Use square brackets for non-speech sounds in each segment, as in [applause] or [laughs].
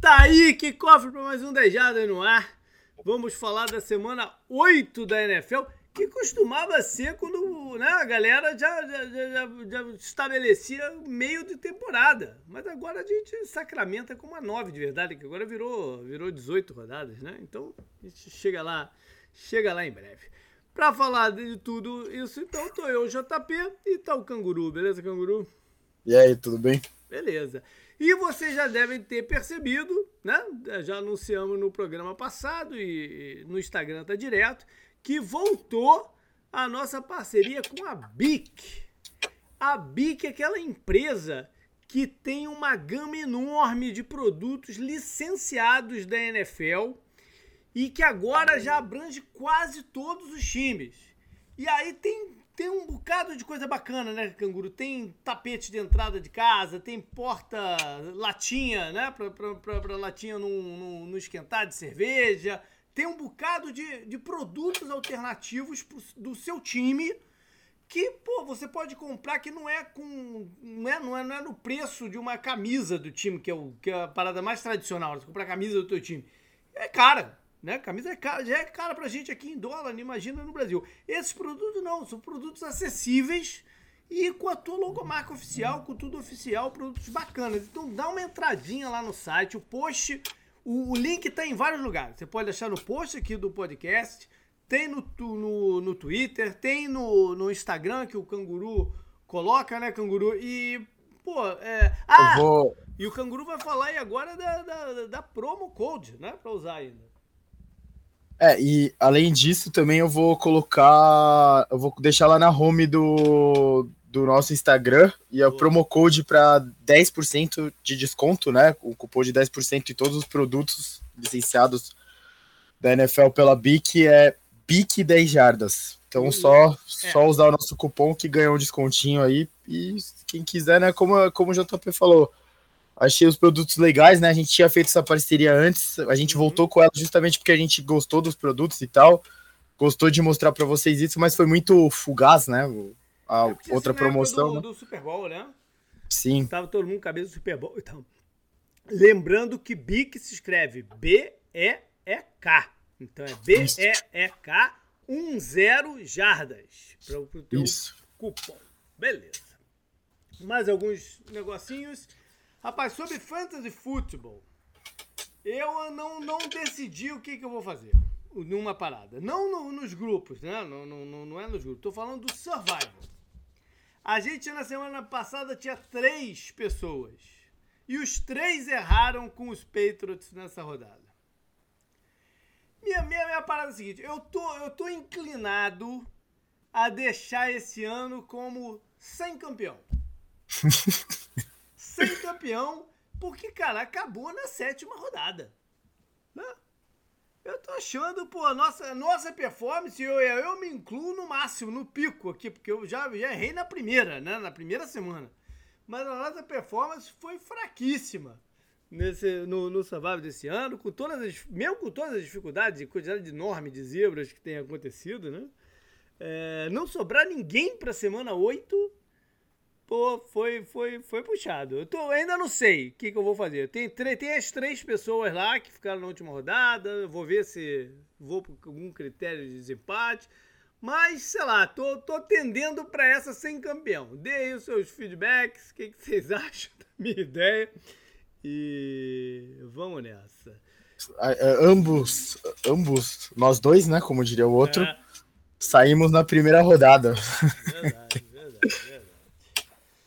Tá aí, que cofre para mais um Dejada no ar. Vamos falar da semana 8 da NFL, que costumava ser quando né, a galera já, já, já, já estabelecia meio de temporada. Mas agora a gente sacramenta com uma 9 de verdade, que agora virou, virou 18 rodadas, né? Então a gente chega lá, chega lá em breve. Para falar de tudo isso, então tô eu, JP, e tá o Canguru, beleza, Canguru? E aí, tudo bem? Beleza. E vocês já devem ter percebido, né? Já anunciamos no programa passado e no Instagram tá direto, que voltou a nossa parceria com a BIC. A BIC é aquela empresa que tem uma gama enorme de produtos licenciados da NFL e que agora já abrange quase todos os times. E aí tem tem um bocado de coisa bacana, né, canguru? Tem tapete de entrada de casa, tem porta latinha, né, pra, pra, pra, pra latinha não, esquentar de cerveja. Tem um bocado de, de produtos alternativos pro, do seu time que, pô, você pode comprar que não é com. Não é, não é, não é no preço de uma camisa do time, que é, o, que é a parada mais tradicional. Você comprar a camisa do teu time. É cara. Né? Camisa é cara, já é cara pra gente aqui em dólar, imagina no Brasil. Esses produtos não, são produtos acessíveis e com a tua logomarca oficial, com tudo oficial, produtos bacanas. Então dá uma entradinha lá no site, o post, o, o link tá em vários lugares. Você pode achar no post aqui do podcast, tem no, no, no Twitter, tem no, no Instagram que o Canguru coloca, né, Canguru? E, pô, é... Ah! Vou... E o Canguru vai falar aí agora da, da, da promo code, né, pra usar ainda. É, e além disso, também eu vou colocar. Eu vou deixar lá na home do, do nosso Instagram e a promo code para 10% de desconto, né? O cupom de 10% em todos os produtos licenciados da NFL pela BIC é BIC 10 jardas. Então só, é. só usar o nosso cupom que ganha um descontinho aí. E quem quiser, né? Como, como o JP falou, achei os produtos legais, né? A gente tinha feito essa parceria antes, a gente uhum. voltou com ela justamente porque a gente gostou dos produtos e tal, gostou de mostrar para vocês isso, mas foi muito fugaz, né? A é outra promoção. Do, né? do, Super Bowl, né? Sim. Tava todo mundo cabeça do Super Bowl. Então, lembrando que BIC se escreve B-E-E-K. Então é B-E-E-K 10 jardas para o teu Isso. cupom. Beleza. Mais alguns negocinhos. Rapaz, sobre fantasy futebol, eu não, não decidi o que, que eu vou fazer numa parada. Não no, nos grupos, né? Não, não, não é nos grupos. Tô falando do survival. A gente na semana passada tinha três pessoas. E os três erraram com os Patriots nessa rodada. Minha, minha, minha parada é a seguinte: eu tô, eu tô inclinado a deixar esse ano como sem campeão. [laughs] sem campeão, porque, cara, acabou na sétima rodada. Né? Eu tô achando, pô, a nossa, nossa performance, eu, eu me incluo no máximo, no pico aqui, porque eu já, já errei na primeira, né? Na primeira semana. Mas a nossa performance foi fraquíssima nesse, no, no Survival desse ano, com todas as, mesmo com todas as dificuldades e quantidade enorme de zebras que tem acontecido, né? É, não sobrar ninguém para semana 8 pô, foi, foi, foi puxado. Eu tô, ainda não sei o que, que eu vou fazer. Tem, tem as três pessoas lá que ficaram na última rodada. Vou ver se vou por algum critério de desempate. Mas, sei lá, tô, tô tendendo para essa sem campeão. Aí os seus feedbacks, o que, que vocês [laughs] acham da minha ideia. E vamos nessa. Ambos, ambos, nós dois, né? Como diria o outro, é. saímos na primeira rodada. Verdade.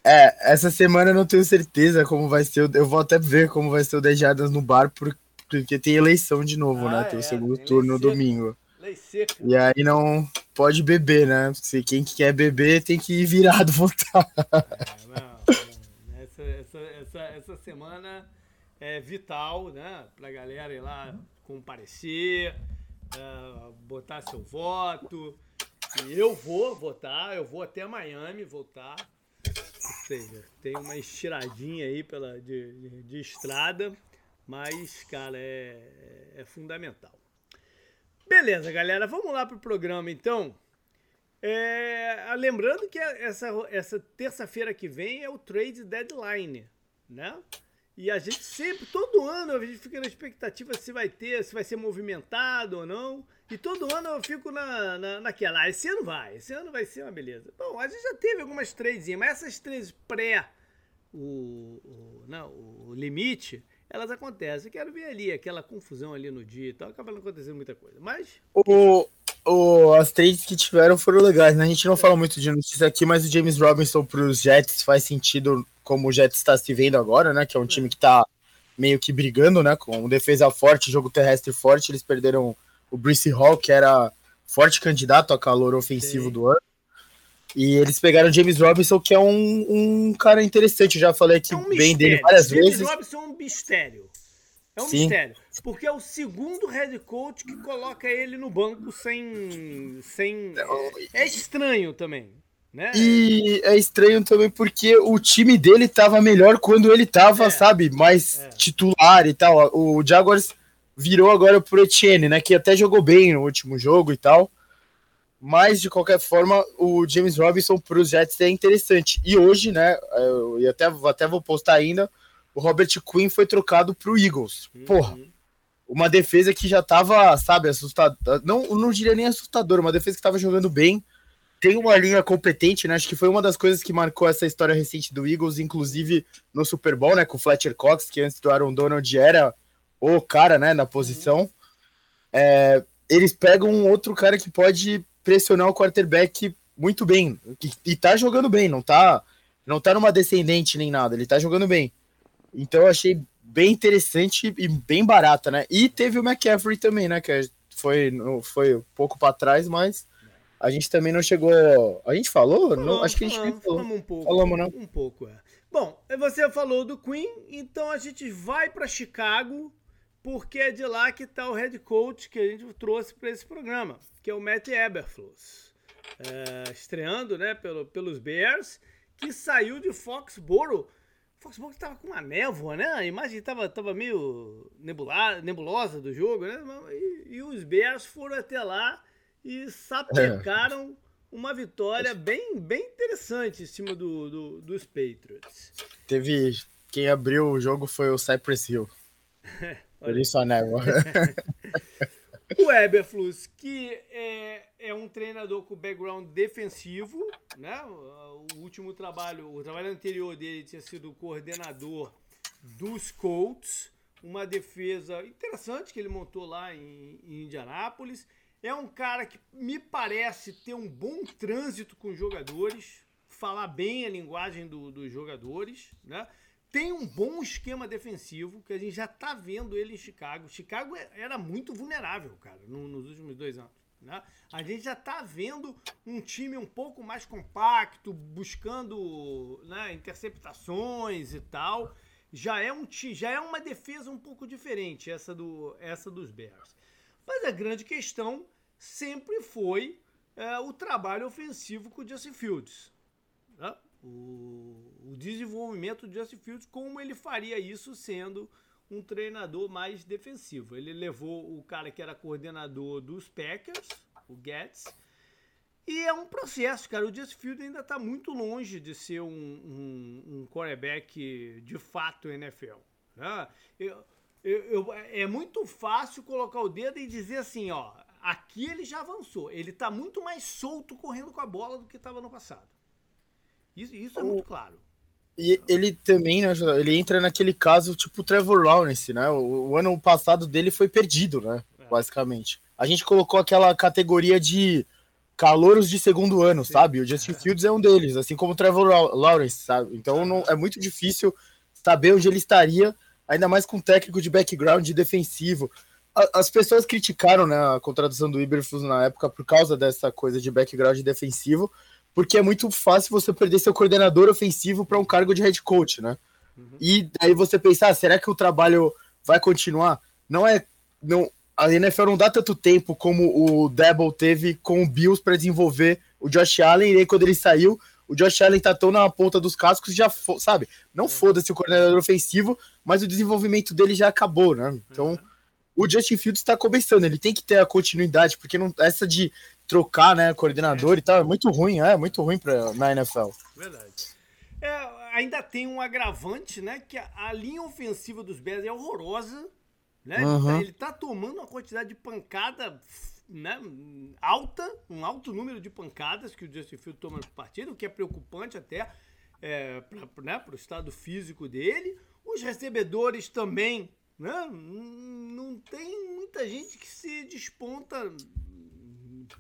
É, essa semana eu não tenho certeza como vai ser. Eu vou até ver como vai ser o 10 jardas no bar, porque tem eleição de novo, né? ah, né? Tem é, o segundo tem turno no domingo. E aí não pode beber, né? Se quem quer beber tem que ir virado [laughs] votar. É, não, não. Essa, essa, essa, essa semana é vital, né? Pra galera ir lá comparecer, uh, botar seu voto. E eu vou votar, eu vou até Miami votar seja, tem uma estiradinha aí pela, de, de, de estrada, mas, cara, é, é, fundamental. Beleza, galera, vamos lá pro programa então. É, lembrando que essa, essa terça-feira que vem é o trade deadline, né? E a gente sempre, todo ano, a gente fica na expectativa se vai ter, se vai ser movimentado ou não. E todo ano eu fico na, na, naquela. Ah, esse ano vai, esse ano vai ser uma beleza. Bom, a gente já teve algumas tradezinhas, mas essas três pré o, o, não, o limite, elas acontecem. Eu quero ver ali aquela confusão ali no dia e tal. Acaba não acontecendo muita coisa. Mas. O, o, as trades que tiveram foram legais, né? A gente não é. fala muito de notícia aqui, mas o James Robinson para os Jets faz sentido como o Jets está se vendo agora, né? Que é um é. time que está meio que brigando, né? Com defesa forte, jogo terrestre forte. Eles perderam o Brice Hall, que era forte candidato a calor ofensivo Sim. do ano. E eles pegaram o James Robinson, que é um, um cara interessante. Eu já falei aqui é um bem dele várias James vezes. James Robinson é um mistério. É um Sim. mistério. Porque é o segundo head coach que coloca ele no banco sem. sem é estranho também. Né? E é estranho também porque o time dele tava melhor quando ele tava, é. sabe, mais é. titular e tal. O Jaguars virou agora pro Etienne, né? Que até jogou bem no último jogo e tal. Mas, de qualquer forma, o James Robinson para os Jets é interessante. E hoje, né, eu até, até vou postar ainda, o Robert Quinn foi trocado para o Eagles. Uhum. Porra, uma defesa que já estava, sabe, assustadora. Não, não diria nem assustadora, uma defesa que estava jogando bem. Tem uma linha competente, né? Acho que foi uma das coisas que marcou essa história recente do Eagles, inclusive no Super Bowl, né? Com o Fletcher Cox, que antes do Aaron Donald era o cara, né, na posição. É, eles pegam um outro cara que pode pressionar o quarterback muito bem. E, e tá jogando bem, não tá, não tá numa descendente nem nada, ele tá jogando bem. Então eu achei bem interessante e bem barata, né? E teve o McCaffrey também, né? Que foi, foi um pouco para trás, mas a gente também não chegou. A gente falou? falou não, acho que a gente falou. Falamos um pouco. Falamos, não? Um pouco, é. Bom, você falou do Queen, então a gente vai para Chicago porque é de lá que está o head coach que a gente trouxe para esse programa, que é o Matt Eberflus, é, estreando né, pelo, pelos Bears, que saiu de Foxborough. Foxborough estava com uma névoa, né? A imagem estava tava meio nebula, nebulosa do jogo, né? E, e, os Bears foram até lá e sapecaram é. uma vitória bem, bem interessante em cima do, do, dos Patriots. Teve. Quem abriu o jogo foi o Cypress Hill. [laughs] Por isso a névoa. o Eberflus, que é, é um treinador com background defensivo, né? O último trabalho, o trabalho anterior dele tinha sido coordenador dos Colts, uma defesa interessante que ele montou lá em, em Indianápolis. É um cara que me parece ter um bom trânsito com os jogadores, falar bem a linguagem do, dos jogadores, né? Tem um bom esquema defensivo que a gente já tá vendo ele em Chicago. Chicago é, era muito vulnerável, cara, nos últimos dois anos. Né? A gente já tá vendo um time um pouco mais compacto, buscando né, interceptações e tal. Já é, um, já é uma defesa um pouco diferente essa, do, essa dos Bears. Mas a grande questão sempre foi é, o trabalho ofensivo com o Justin Fields. Né? o, o desenvolvimento do Justin Fields, como ele faria isso sendo um treinador mais defensivo. Ele levou o cara que era coordenador dos Packers, o Getz, e é um processo, cara. O Justin Fields ainda está muito longe de ser um, um, um quarterback de fato NFL. Né? Eu, eu, eu, é muito fácil colocar o dedo e dizer assim, ó, aqui ele já avançou. Ele está muito mais solto correndo com a bola do que estava no passado. Isso, isso é muito claro. E ele também, né, ele entra naquele caso tipo o Trevor Lawrence, né? O, o ano passado dele foi perdido, né? É. Basicamente. A gente colocou aquela categoria de calouros de segundo ano, Sim. sabe? O Justin é. Fields é um deles, assim como o Trevor Lawrence, sabe? Então não, é muito difícil saber onde ele estaria, ainda mais com técnico de background defensivo. as pessoas criticaram né, a contratação do Iberflus na época por causa dessa coisa de background defensivo, porque é muito fácil você perder seu coordenador ofensivo para um cargo de head coach, né? Uhum. E aí você pensar, ah, será que o trabalho vai continuar? Não é. Não, a NFL não dá tanto tempo como o Debo teve com o Bills para desenvolver o Josh Allen, e aí quando ele saiu, o Josh Allen tá tão na ponta dos cascos já, sabe? Não uhum. foda-se o coordenador ofensivo, mas o desenvolvimento dele já acabou, né? Então, uhum. o Justin Fields está começando, ele tem que ter a continuidade, porque não, essa de trocar, né, coordenador é. e tal, é muito ruim, é muito ruim pra, na NFL. Verdade. É, ainda tem um agravante, né? Que a, a linha ofensiva dos Bears é horrorosa. Né? Uhum. Ele tá tomando uma quantidade de pancada né, alta, um alto número de pancadas que o Justin Field toma por partida, o que é preocupante até é, para né, o estado físico dele. Os recebedores também, né, não tem muita gente que se desponta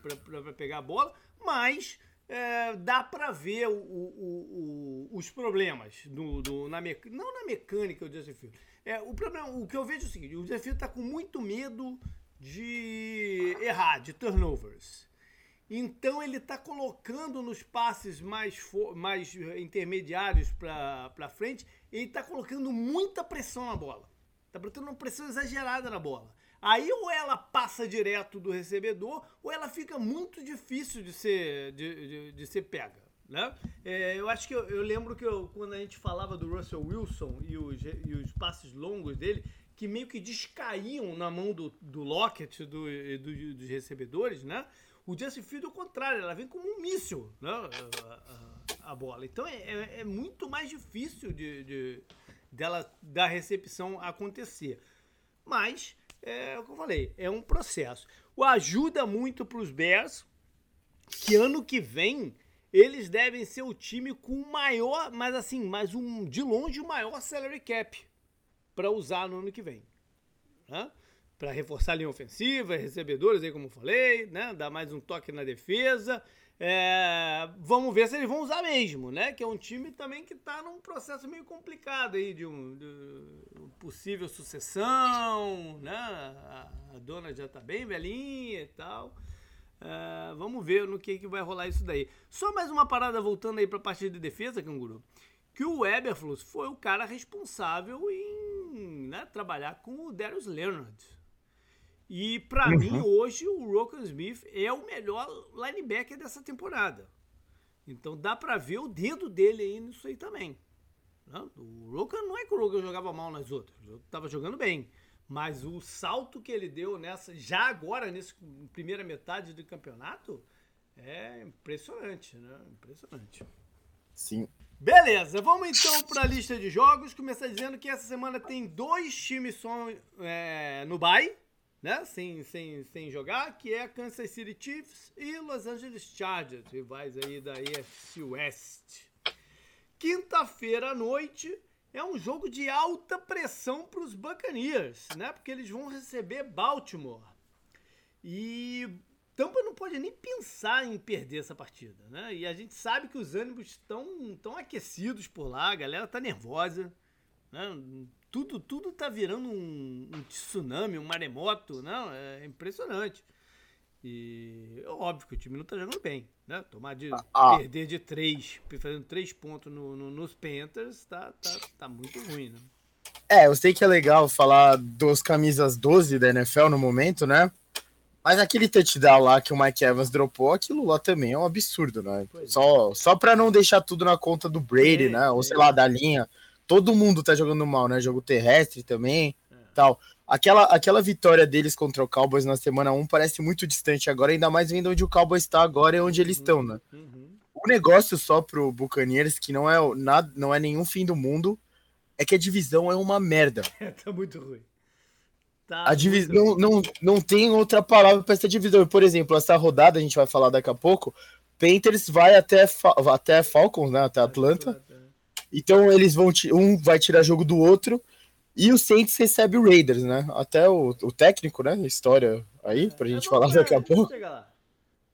para pegar a bola, mas é, dá para ver o, o, o, os problemas do, do, na mec... não na mecânica do Justin Field. É, o problema, o que eu vejo é o seguinte, o Justin está com muito medo de errar, de turnovers. Então ele está colocando nos passes mais, mais intermediários para frente, ele está colocando muita pressão na bola. Está botando uma pressão exagerada na bola. Aí ou ela passa direto do recebedor, ou ela fica muito difícil de ser, de, de, de ser pega. Né? É, eu acho que eu, eu lembro que eu, quando a gente falava do Russell Wilson e os, e os passes longos dele, que meio que descaíam na mão do, do Lockett do, do, dos recebedores, né? O Justin Field, ao contrário, ela vem como um míssil, né? A, a, a bola. Então é, é, é, muito mais difícil de, de, dela, da recepção acontecer. Mas, é o que eu falei, é um processo. O ajuda muito para os Bears, que ano que vem eles devem ser o time com o maior, mas assim, mais um de longe o maior salary cap para usar no ano que vem. Né? Para reforçar a linha ofensiva, recebedores aí como eu falei, né? dar mais um toque na defesa. É, vamos ver se eles vão usar mesmo, né? Que é um time também que está num processo meio complicado aí de, um, de possível sucessão, né? A, dona já está bem velhinha e tal. Uh, vamos ver no que, que vai rolar isso daí. Só mais uma parada voltando aí para a parte de defesa, Canguru. Que o Eberflus foi o cara responsável em né, trabalhar com o Darius Leonard. E para uhum. mim, hoje, o Rokan Smith é o melhor linebacker dessa temporada. Então dá para ver o dedo dele aí nisso aí também. Né? O Rokan não é que o Rokan jogava mal nas outras, estava jogando bem. Mas o salto que ele deu nessa, já agora, nessa primeira metade do campeonato, é impressionante, né? Impressionante. Sim. Beleza, vamos então para a lista de jogos. Começar dizendo que essa semana tem dois times só é, no bye, né? Sem, sem, sem jogar, que é Kansas City Chiefs e Los Angeles Chargers, rivais aí da AFC West. Quinta-feira à noite, é um jogo de alta pressão para os Buccaneers, né? Porque eles vão receber Baltimore. E Tampa não pode nem pensar em perder essa partida, né? E a gente sabe que os ânimos estão tão aquecidos por lá, a galera tá nervosa, né? Tudo, tudo tá virando um, um tsunami, um maremoto, não? É impressionante. E é óbvio que o time não tá jogando bem, né? Tomar de ah. ah. perder de três, fazendo três pontos no, no, nos Panthers, tá, tá, tá muito ruim, né? É, eu sei que é legal falar dos camisas 12 da NFL no momento, né? Mas aquele touchdown lá que o Mike Evans dropou, aquilo lá também é um absurdo, né? Pois é. só, só pra não deixar tudo na conta do Brady, é, né? Ou sei é. lá, da linha. Todo mundo tá jogando mal, né? Jogo terrestre também, é. tal aquela, aquela vitória deles contra o Cowboys na semana 1 parece muito distante agora, ainda mais vendo onde o Cowboys está agora e onde eles estão, né? Uhum. O negócio só pro Buccaneers, que não é, nada, não é nenhum fim do mundo, é que a divisão é uma merda. [laughs] tá muito ruim. Tá a divisão não, não, não tem outra palavra para essa divisão. Por exemplo, essa rodada a gente vai falar daqui a pouco. Panthers vai até, até Falcons, né? Até Atlanta. Então eles vão. Um vai tirar jogo do outro. E o Saints recebe o Raiders, né? Até o, o técnico, né? História aí, pra gente é falar daqui a pouco.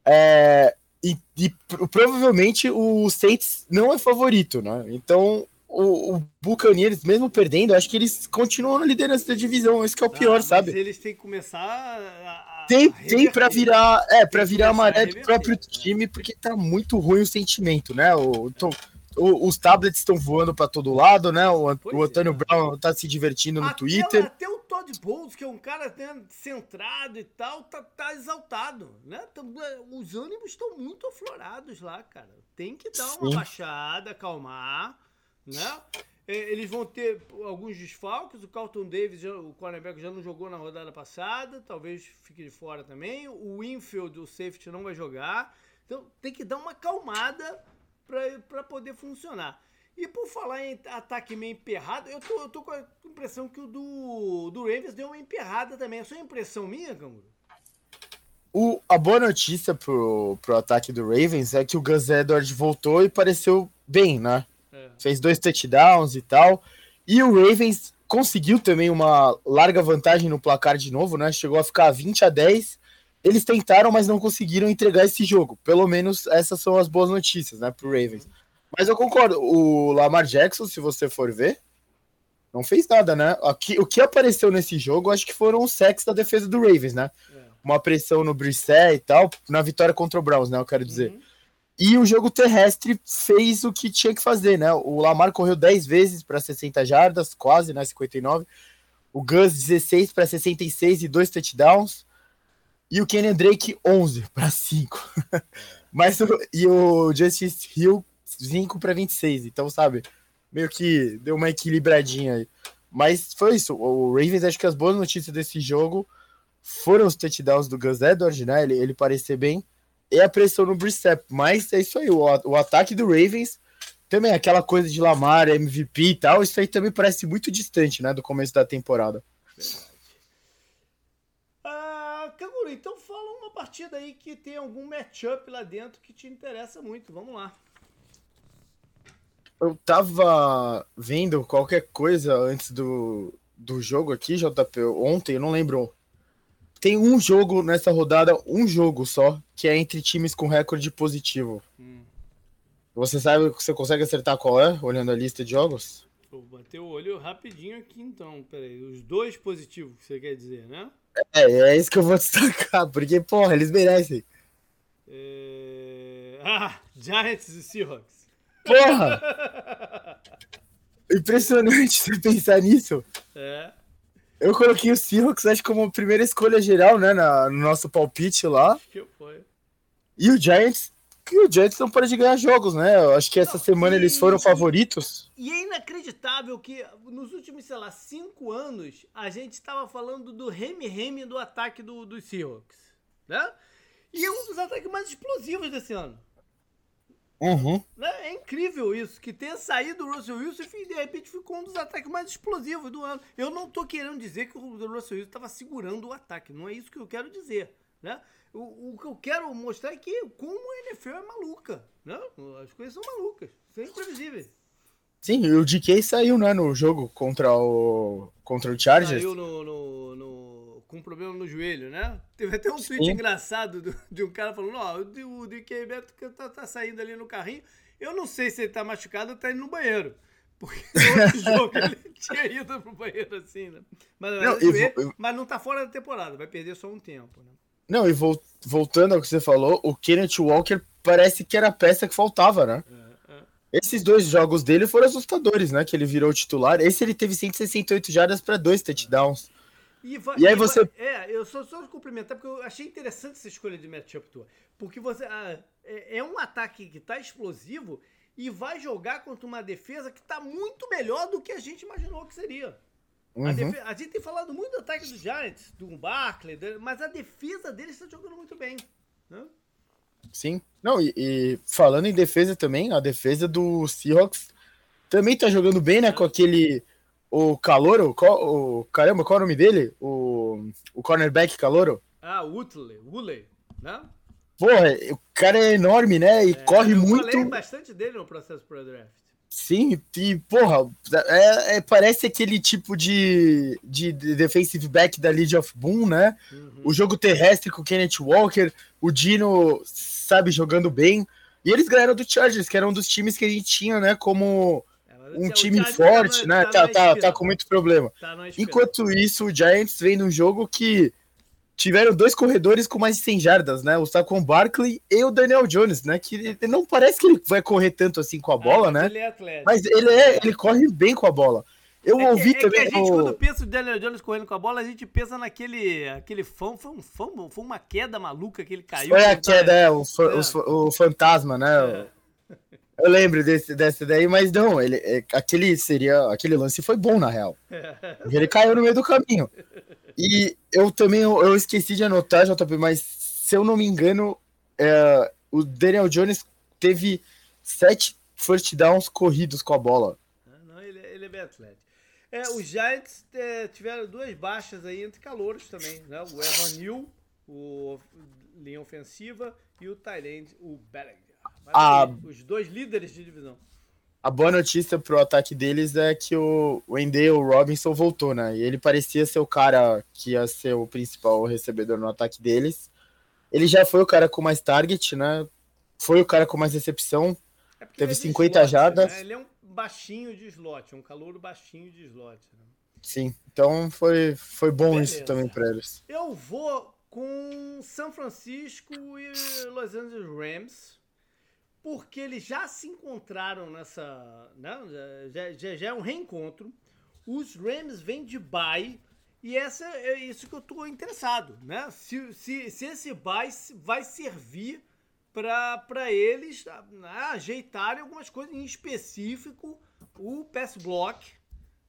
É, e, e, provavelmente o Saints não é favorito, né? Então o, o Buccaneers, mesmo perdendo, acho que eles continuam na liderança da divisão. Esse que é o pior, ah, sabe? eles têm que começar a, a tem, tem para virar, é, para virar a maré do próprio time, porque tá muito ruim o sentimento, né? O, então, o, os tablets estão voando para todo lado, né? O, o Antônio é. Brown tá se divertindo no até, Twitter. Até o Todd Bowles, que é um cara né, centrado e tal, tá, tá exaltado, né? É, os ânimos estão muito aflorados lá, cara. Tem que dar uma Sim. baixada, acalmar, né? É, eles vão ter alguns desfalques. O Carlton Davis, o cornerback, já não jogou na rodada passada. Talvez fique de fora também. O Winfield, o safety, não vai jogar. Então tem que dar uma acalmada para poder funcionar. E por falar em ataque meio emperrado, eu tô, eu tô com a impressão que o do, do Ravens deu uma emperrada também. É só impressão minha, Canguru? O, a boa notícia pro, pro ataque do Ravens é que o Gus Edwards voltou e pareceu bem, né? É. Fez dois touchdowns e tal. E o Ravens conseguiu também uma larga vantagem no placar de novo, né? Chegou a ficar 20 a 10. Eles tentaram, mas não conseguiram entregar esse jogo. Pelo menos essas são as boas notícias, né, pro Ravens. Mas eu concordo, o Lamar Jackson, se você for ver, não fez nada, né? Aqui, o que apareceu nesse jogo, acho que foram os sacks da defesa do Ravens, né? É. Uma pressão no Brissett e tal, na vitória contra o Browns, né? Eu quero dizer. Uhum. E o jogo terrestre fez o que tinha que fazer, né? O Lamar correu 10 vezes para 60 jardas, quase, né? 59. O Gus 16 para 66 e dois touchdowns. E o Kenny Drake 11 para 5. Mas e o Justice Hill 5 para 26. Então, sabe, meio que deu uma equilibradinha aí. Mas foi isso. O Ravens, acho que as boas notícias desse jogo foram os touchdowns do Gus Edwards, né? Ele, ele parecer bem. E a pressão no Brissett. Mas é isso aí. O, o ataque do Ravens também, aquela coisa de Lamar, MVP e tal, isso aí também parece muito distante, né? Do começo da temporada. Ah, Canguru, então fala uma partida aí que tem algum matchup lá dentro que te interessa muito. Vamos lá eu tava vendo qualquer coisa antes do, do jogo aqui, JP, ontem, eu não lembro. Tem um jogo nessa rodada, um jogo só, que é entre times com recorde positivo. Hum. Você sabe, você consegue acertar qual é, olhando a lista de jogos? Vou bater o olho rapidinho aqui então, peraí. Os dois positivos que você quer dizer, né? É, é isso que eu vou destacar, porque, porra, eles merecem. É... Ah, Giants e Seahawks. Porra! Impressionante você pensar nisso. É. Eu coloquei o Seahawks, acho, como primeira escolha geral, né? Na, no nosso palpite lá. Que foi. E o Giants, que o Giants não pode ganhar jogos, né? Eu acho que essa não, semana e, eles foram favoritos. E é inacreditável que nos últimos, sei lá, cinco anos, a gente estava falando do reme-reme do ataque do, dos Seahawks, né? E é um dos ataques mais explosivos desse ano. Uhum. Né? É incrível isso, que tenha saído o Russell Wilson e de repente ficou um dos ataques mais explosivos do ano. Eu não tô querendo dizer que o Russell Wilson estava segurando o ataque, não é isso que eu quero dizer. Né? O, o que eu quero mostrar é que como a NFL é maluca. Né? As coisas são malucas, são imprevisíveis. Sim, o DK saiu né, no jogo contra o, contra o Chargers. Saiu no, no, no com problema no joelho, né? Teve até um tweet Sim. engraçado do, de um cara falando: Ó, oh, o DK Beto tá, tá saindo ali no carrinho. Eu não sei se ele tá machucado ou tá indo no banheiro. Porque no outro [laughs] jogo ele tinha ido pro banheiro assim, né? Mas não, joelho, eu... mas não tá fora da temporada, vai perder só um tempo, né? Não, e voltando ao que você falou, o Kenneth Walker parece que era a peça que faltava, né? É, é. Esses dois jogos dele foram assustadores, né? Que ele virou titular. Esse ele teve 168 jardas para dois touchdowns. E, vai, e aí você. Vai, é, eu só, só complementar, porque eu achei interessante essa escolha de matchup tua. Porque você. Ah, é, é, um ataque que tá explosivo e vai jogar contra uma defesa que tá muito melhor do que a gente imaginou que seria. Uhum. A, defesa, a, gente tem falado muito do ataque dos Giants, do Barkley, mas a defesa deles está jogando muito bem. Né? Sim. Não, e, e, falando em defesa também, a defesa do Seahawks também tá jogando bem, né? Com aquele o Calouro, o, caramba, qual é o nome dele? O, o cornerback Calouro? Ah, Utley, Utley, né? Porra, o cara é enorme, né? E é, corre eu muito. Eu falei bastante dele no processo pro draft. Sim, e porra, é, é, parece aquele tipo de, de, defensive back da League of Boom, né? Uhum. O jogo terrestre com o Kenneth Walker, o Dino, sabe, jogando bem. E eles ganharam do Chargers, que era um dos times que a gente tinha, né, como um time forte, tá né? Tá, tá, tá, com muito problema. Tá Enquanto isso, o Giants vem num jogo que tiveram dois corredores com mais de 100 jardas, né? O Saquon Barkley e o Daniel Jones, né? Que não parece que ele vai correr tanto assim com a bola, ah, mas né? Ele é mas ele é, ele corre bem com a bola. Eu é ouvi que, também. É que a gente, o... quando pensa o Daniel Jones correndo com a bola, a gente pensa naquele aquele fã, foi, um, foi uma queda maluca que ele caiu. Foi a queda, é, o, é. O, o, fantasma, né? É. [laughs] Eu lembro desse, dessa daí, mas não, ele, é, aquele seria, aquele lance foi bom na real. [laughs] Ele caiu no meio do caminho. E eu também eu, eu esqueci de anotar, JP, mas se eu não me engano, é, o Daniel Jones teve sete first downs corridos com a bola. Ah, não, ele, ele é bem atlético. É, os Giants é, tiveram duas baixas aí entre calouros também, né? O Evan Neal, o linha ofensiva, e o Tyrande, o Bellinger. Ah, os dois líderes de divisão. A boa notícia pro ataque deles é que o Wendell Robinson voltou, né? E ele parecia ser o cara que ia ser o principal recebedor no ataque deles. Ele já foi o cara com mais target, né? Foi o cara com mais recepção. É teve 50 slot, jardas. Né? Ele é um baixinho de slot, um calor baixinho de slot. Né? Sim, então foi, foi bom Beleza. isso também para eles. Eu vou com São Francisco e Los Angeles Rams, porque eles já se encontraram nessa. Né? Já, já, já é um reencontro. Os Rams vêm de bye. E essa é isso que eu estou interessado, né? Se, se, se esse bye vai servir para eles né, ajeitarem algumas coisas, em específico o pass block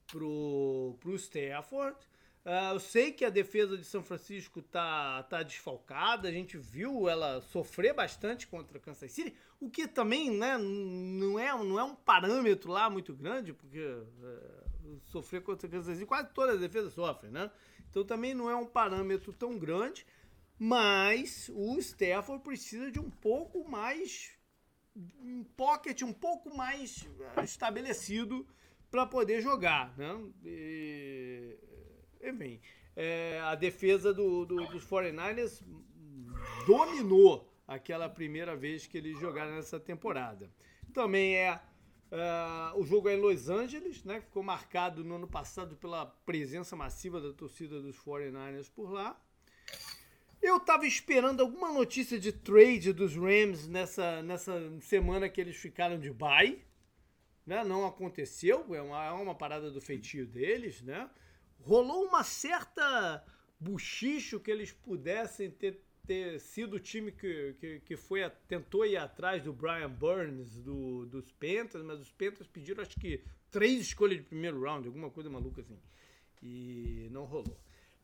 pro, pro Stafford. Uh, eu sei que a defesa de São Francisco tá, tá desfalcada, a gente viu ela sofrer bastante contra Kansas City, o que também né, não, é, não é um parâmetro lá muito grande, porque uh, sofrer contra Kansas City, quase todas as defesas sofrem, né? Então também não é um parâmetro tão grande. Mas o Stafford precisa de um pouco mais. um pocket um pouco mais eh, estabelecido para poder jogar. Né? E, enfim, é, a defesa do, do, dos 49ers dominou aquela primeira vez que eles jogaram nessa temporada. Também é. Uh, o jogo é em Los Angeles, né? Ficou marcado no ano passado pela presença massiva da torcida dos 49ers por lá. Eu tava esperando alguma notícia de trade dos Rams nessa, nessa semana que eles ficaram de bye. Né? Não aconteceu, é uma, é uma parada do feitio deles, né? Rolou uma certa buchicho que eles pudessem ter, ter sido o time que, que, que foi a, tentou ir atrás do Brian Burns do, dos Panthers, mas os Panthers pediram acho que três escolhas de primeiro round, alguma coisa maluca assim. E não rolou.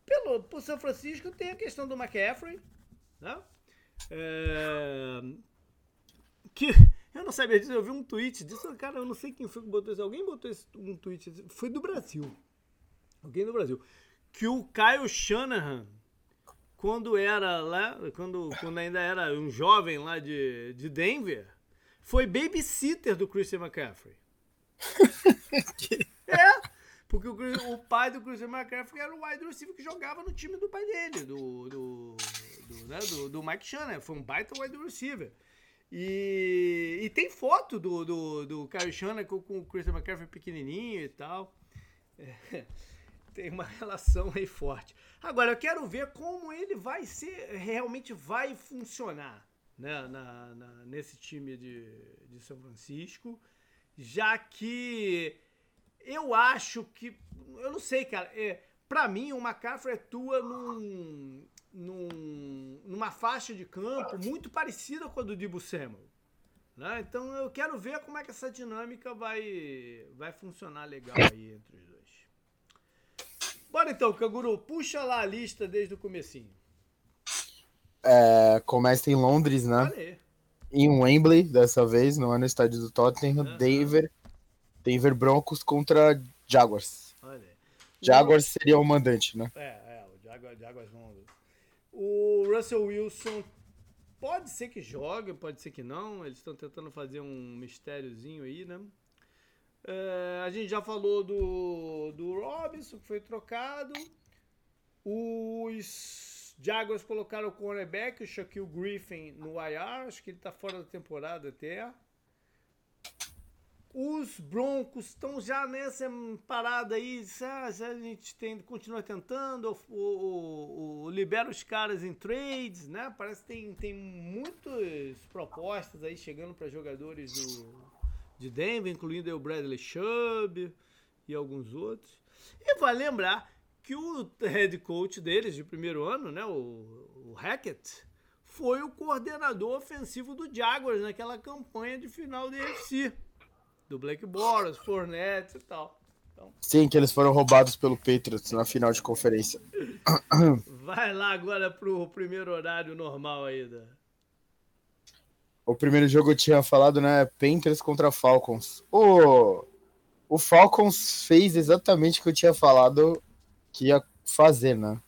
Pelo, por São Francisco tem a questão do McCaffrey, né? É, que eu não sabia disso, eu vi um tweet disso, cara, eu não sei quem foi que botou isso. Alguém botou esse, um tweet, foi do Brasil. Alguém do Brasil. Que o Kyle Shanahan, quando era lá, quando, quando ainda era um jovem lá de, de Denver, foi babysitter do Christian McCaffrey. [laughs] é, porque o, o pai do Christian McCaffrey era o wide receiver que jogava no time do pai dele, do, do, do, né, do, do Mike Shannon. Foi um baita wide receiver. E, e tem foto do, do, do Kyle Shannon com, com o Christian McCaffrey pequenininho e tal. É, tem uma [laughs] relação aí forte. Agora, eu quero ver como ele vai ser, realmente vai funcionar né, na, na, nesse time de, de São Francisco, já que eu acho que. Eu não sei, cara. É, para mim, o McCaffrey atua num, num, numa faixa de campo muito parecida com a do Dibu Samuel. Né? Então eu quero ver como é que essa dinâmica vai, vai funcionar legal aí entre os dois. Bora então, Canguru, puxa lá a lista desde o comecinho. É, começa em Londres, né? Valeu. Em Wembley, dessa vez, não é no estádio do Tottenham. Uhum. Denver Denver Broncos contra Jaguars. Olha. Jaguars seria o mandante, né? É, é, o Jaguars, Jaguars vão. O Russell Wilson pode ser que jogue, pode ser que não. Eles estão tentando fazer um mistériozinho aí, né? É, a gente já falou do, do Robinson, que foi trocado. Os Jaguars colocaram o cornerback, o Shaquille Griffin, no IR. Acho que ele está fora da temporada até. Os Broncos estão já nessa parada aí, ah, a gente tem, continua tentando, ou, ou, ou, libera os caras em trades, né? Parece que tem, tem muitas propostas aí chegando para jogadores do, de Denver, incluindo o Bradley Chubb e alguns outros. E vai lembrar que o head coach deles de primeiro ano, né, o, o Hackett, foi o coordenador ofensivo do Jaguars naquela campanha de final da UFC do Blake Bortles, Fournette e tal. Então... Sim, que eles foram roubados pelo Patriots na final de conferência. [coughs] Vai lá agora pro primeiro horário normal aí da. O primeiro jogo eu tinha falado, né? Panthers contra Falcons. O, o Falcons fez exatamente o que eu tinha falado que ia fazer, né?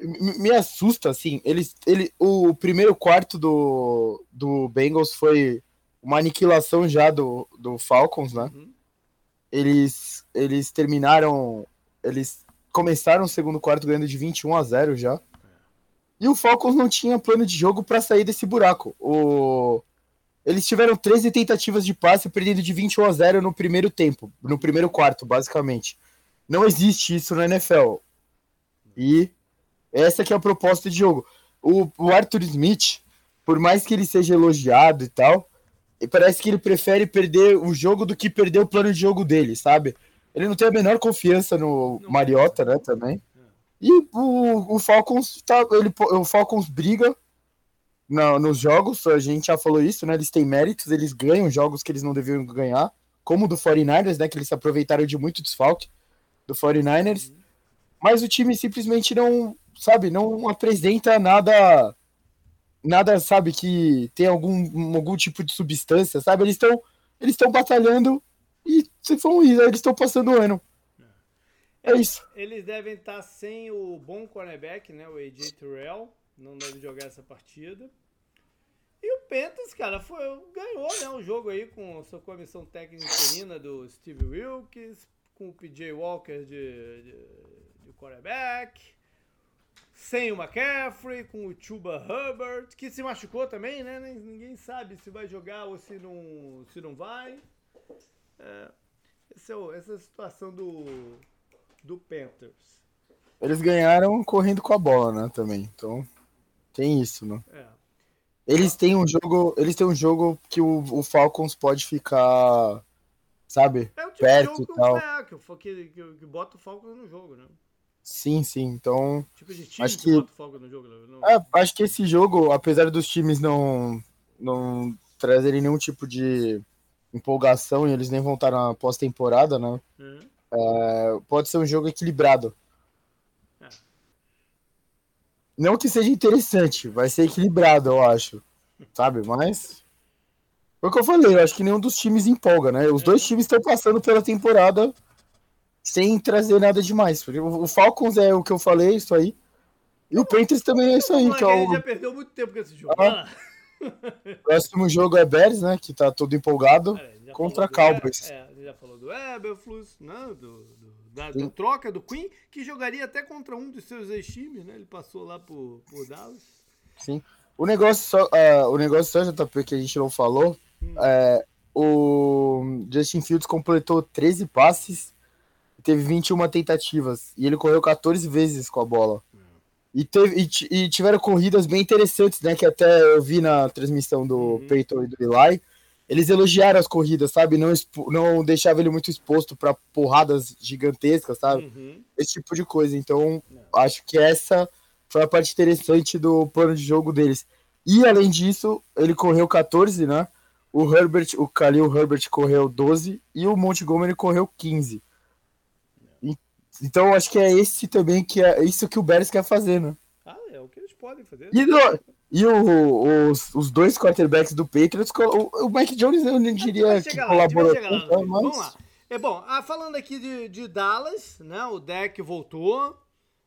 Me, me assusta, assim. Eles, ele, o primeiro quarto do, do Bengals foi uma aniquilação já do, do Falcons, né? Uhum. Eles, eles terminaram. Eles começaram o segundo quarto ganhando de 21 a 0 já. E o Falcons não tinha plano de jogo para sair desse buraco. O... Eles tiveram 13 tentativas de passe, perdendo de 21 a 0 no primeiro tempo, no primeiro quarto, basicamente. Não existe isso na NFL. E essa que é a proposta de jogo. O, o Arthur Smith, por mais que ele seja elogiado e tal, parece que ele prefere perder o jogo do que perder o plano de jogo dele, sabe? Ele não tem a menor confiança no. Mariota, né, também. E o, o Falcons tá, ele, o Falcons briga na, nos jogos, a gente já falou isso, né? Eles têm méritos, eles ganham jogos que eles não deveriam ganhar, como o do 49ers, né? Que eles se aproveitaram de muito desfalque do 49ers. Mas o time simplesmente não, sabe, não apresenta nada nada, sabe, que tem algum, algum tipo de substância, sabe? Eles estão eles estão batalhando e se for isso, eles estão passando o ano. É isso. Eles devem estar sem o bom cornerback, né? O AJ Terrell. Não deve jogar essa partida. E o Panthers, cara, foi, ganhou né, o jogo aí com a sua comissão técnica interina do Steve Wilkes, com o PJ Walker de, de, de quarterback, sem o McCaffrey, com o Chuba Hubbard, que se machucou também, né? Ninguém sabe se vai jogar ou se não, se não vai. É, esse é essa é a situação do, do Panthers. Eles ganharam correndo com a bola, né, também. Então, tem isso, né? É. Eles têm um jogo, eles têm um jogo que o, o Falcons pode ficar, sabe? É o tipo Perto jogo e tal. é, que, que, que, que bota o Falcons no jogo, né? Sim, sim. Então, Tipo de time Acho que, que- bota o Falcons no jogo. né? Não, é, acho que esse jogo, apesar dos times não não trazerem nenhum tipo de empolgação e eles nem estar na pós-temporada, né? Uhum. É, pode ser um jogo equilibrado. É. Não que seja interessante, vai ser equilibrado, eu acho. Sabe? Mas. Foi o que eu falei, eu acho que nenhum dos times empolga, né? Os dois times estão passando pela temporada sem trazer nada demais. Porque O o Falcons é o que eu falei, isso aí. E o Panthers também é isso aí, que é a gente já o perdeu muito tempo com esse jogo. Ah. Lá. próximo jogo é Bears, né? Que tá todo empolgado. É, contra Cowboys. É, já falou do Eberflus, né? Do, do- da, da troca do Queen, que jogaria até contra um dos seus ex-times, né? Ele passou lá por, por Dallas. Sim. O negócio só, é, o negócio só, JP, que a gente não falou, Hum. é, o Justin Fields completou 13 passes e teve 21 tentativas. E ele correu 14 vezes com a bola. E, teve, e, e tiveram corridas bem interessantes, né? Que até eu vi na transmissão do Uhum. Peyton e do Eli. Eles elogiaram as corridas, sabe? Não, expo- não deixava ele muito exposto para porradas gigantescas, sabe? Uhum. esse tipo de coisa. Então, acho que essa foi a parte interessante do plano de jogo deles. E além disso, ele correu 14, né? O Herbert, o Khalil Herbert correu 12 e o Montgomery correu 15. E- então, acho que é esse também que é isso que o Bears quer fazer, né? Ah, é o que eles podem fazer. E, no- e o- os, os dois quarterbacks do Patriots, o, o Mike Jones eu não diria que lá, colaborou tanto, Vamos mas lá. É bom, ah, falando aqui de, de Dallas, né? O deck voltou.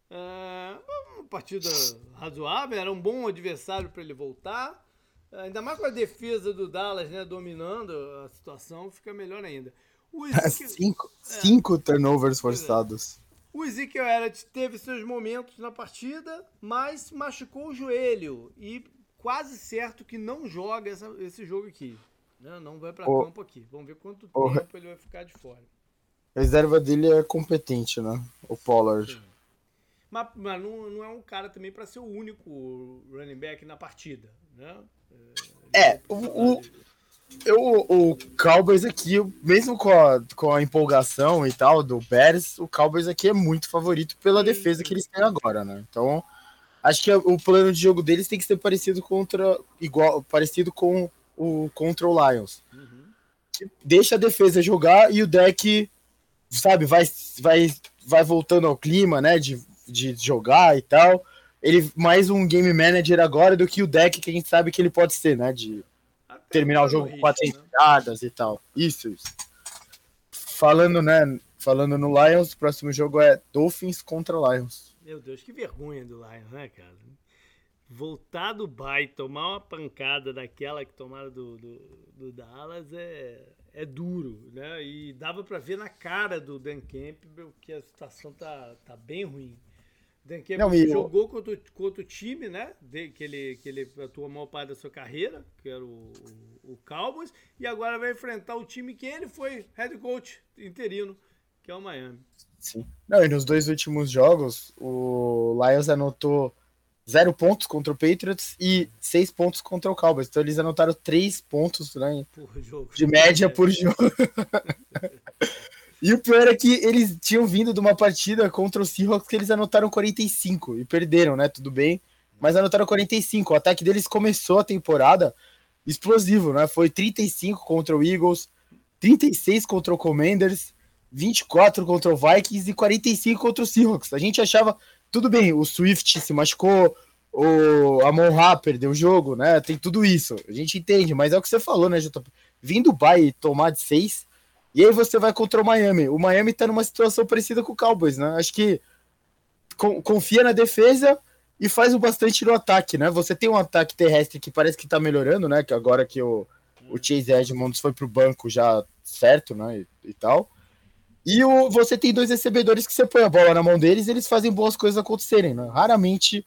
É, uma partida razoável, era um bom adversário para ele voltar. Ainda mais com a defesa do Dallas, né? Dominando a situação, fica melhor ainda. O Ezekiel, [laughs] cinco, cinco turnovers forçados. O Ezekiel Elliott teve seus momentos na partida, mas machucou o joelho e quase certo que não joga essa- esse jogo aqui. né? Não vai para O- campo aqui. Vamos ver quanto o- tempo ele vai ficar de fora. A reserva dele é competente, né? O Pollard. Mas, mas não, não é um cara também para ser o único running back na partida, né? É, o, o, eu, o Cowboys aqui, mesmo com a, com a empolgação e tal do Bears, o Cowboys aqui é muito favorito pela Sim, defesa que eles têm agora, né? Então, acho que o plano de jogo deles tem que ser parecido contra igual parecido com o contra o Lions. Uhum. Deixa a defesa jogar e o deck, sabe, vai vai vai voltando ao clima, né, de, de jogar e tal. ele mais um game manager agora do que o deck que a gente sabe que ele pode ser, né? De terminar o jogo com quatro né? entradas e tal. Isso, isso. Falando, né? Falando no Lions, o próximo jogo é Dolphins contra Lions. Meu Deus, que vergonha do Lions, né, cara? Voltar do bye, tomar uma pancada daquela que tomaram do, do, do Dallas é, é duro, né? E dava para ver na cara do Dan Campbell que a situação tá, tá bem ruim. Campbell não, jogou contra, contra o time, né? De, que, ele, que ele atuou a maior parte da sua carreira, que era o, o, o Cowboys, e agora vai enfrentar o time que ele foi head coach interino, que é o Miami. Sim. Não, e nos dois últimos jogos, o Lions anotou zero pontos contra o Patriots e seis pontos contra o Cowboys. Então eles anotaram três pontos né, de média por [laughs] jogo. [laughs] E o pior é que eles tinham vindo de uma partida contra o Seahawks que eles anotaram 45 e perderam, né? Tudo bem. Mas anotaram 45. O ataque deles começou a temporada explosivo, né? Foi 35 contra o Eagles, 36 contra o Commanders, 24 contra o Vikings e 45 contra o Seahawks. A gente achava, tudo bem, o Swift se machucou, o Amon Ra perdeu o jogo, né? Tem tudo isso. A gente entende, mas é o que você falou, né, JP? Vindo o Bay tomar de 6 e aí você vai contra o Miami. O Miami tá numa situação parecida com o Cowboys, né? Acho que confia na defesa e faz o bastante no ataque, né? Você tem um ataque terrestre que parece que tá melhorando, né? Que agora que o, o Chase Edmonds foi pro banco já certo, né? E, e tal. E o, você tem dois recebedores que você põe a bola na mão deles e eles fazem boas coisas acontecerem, né? Raramente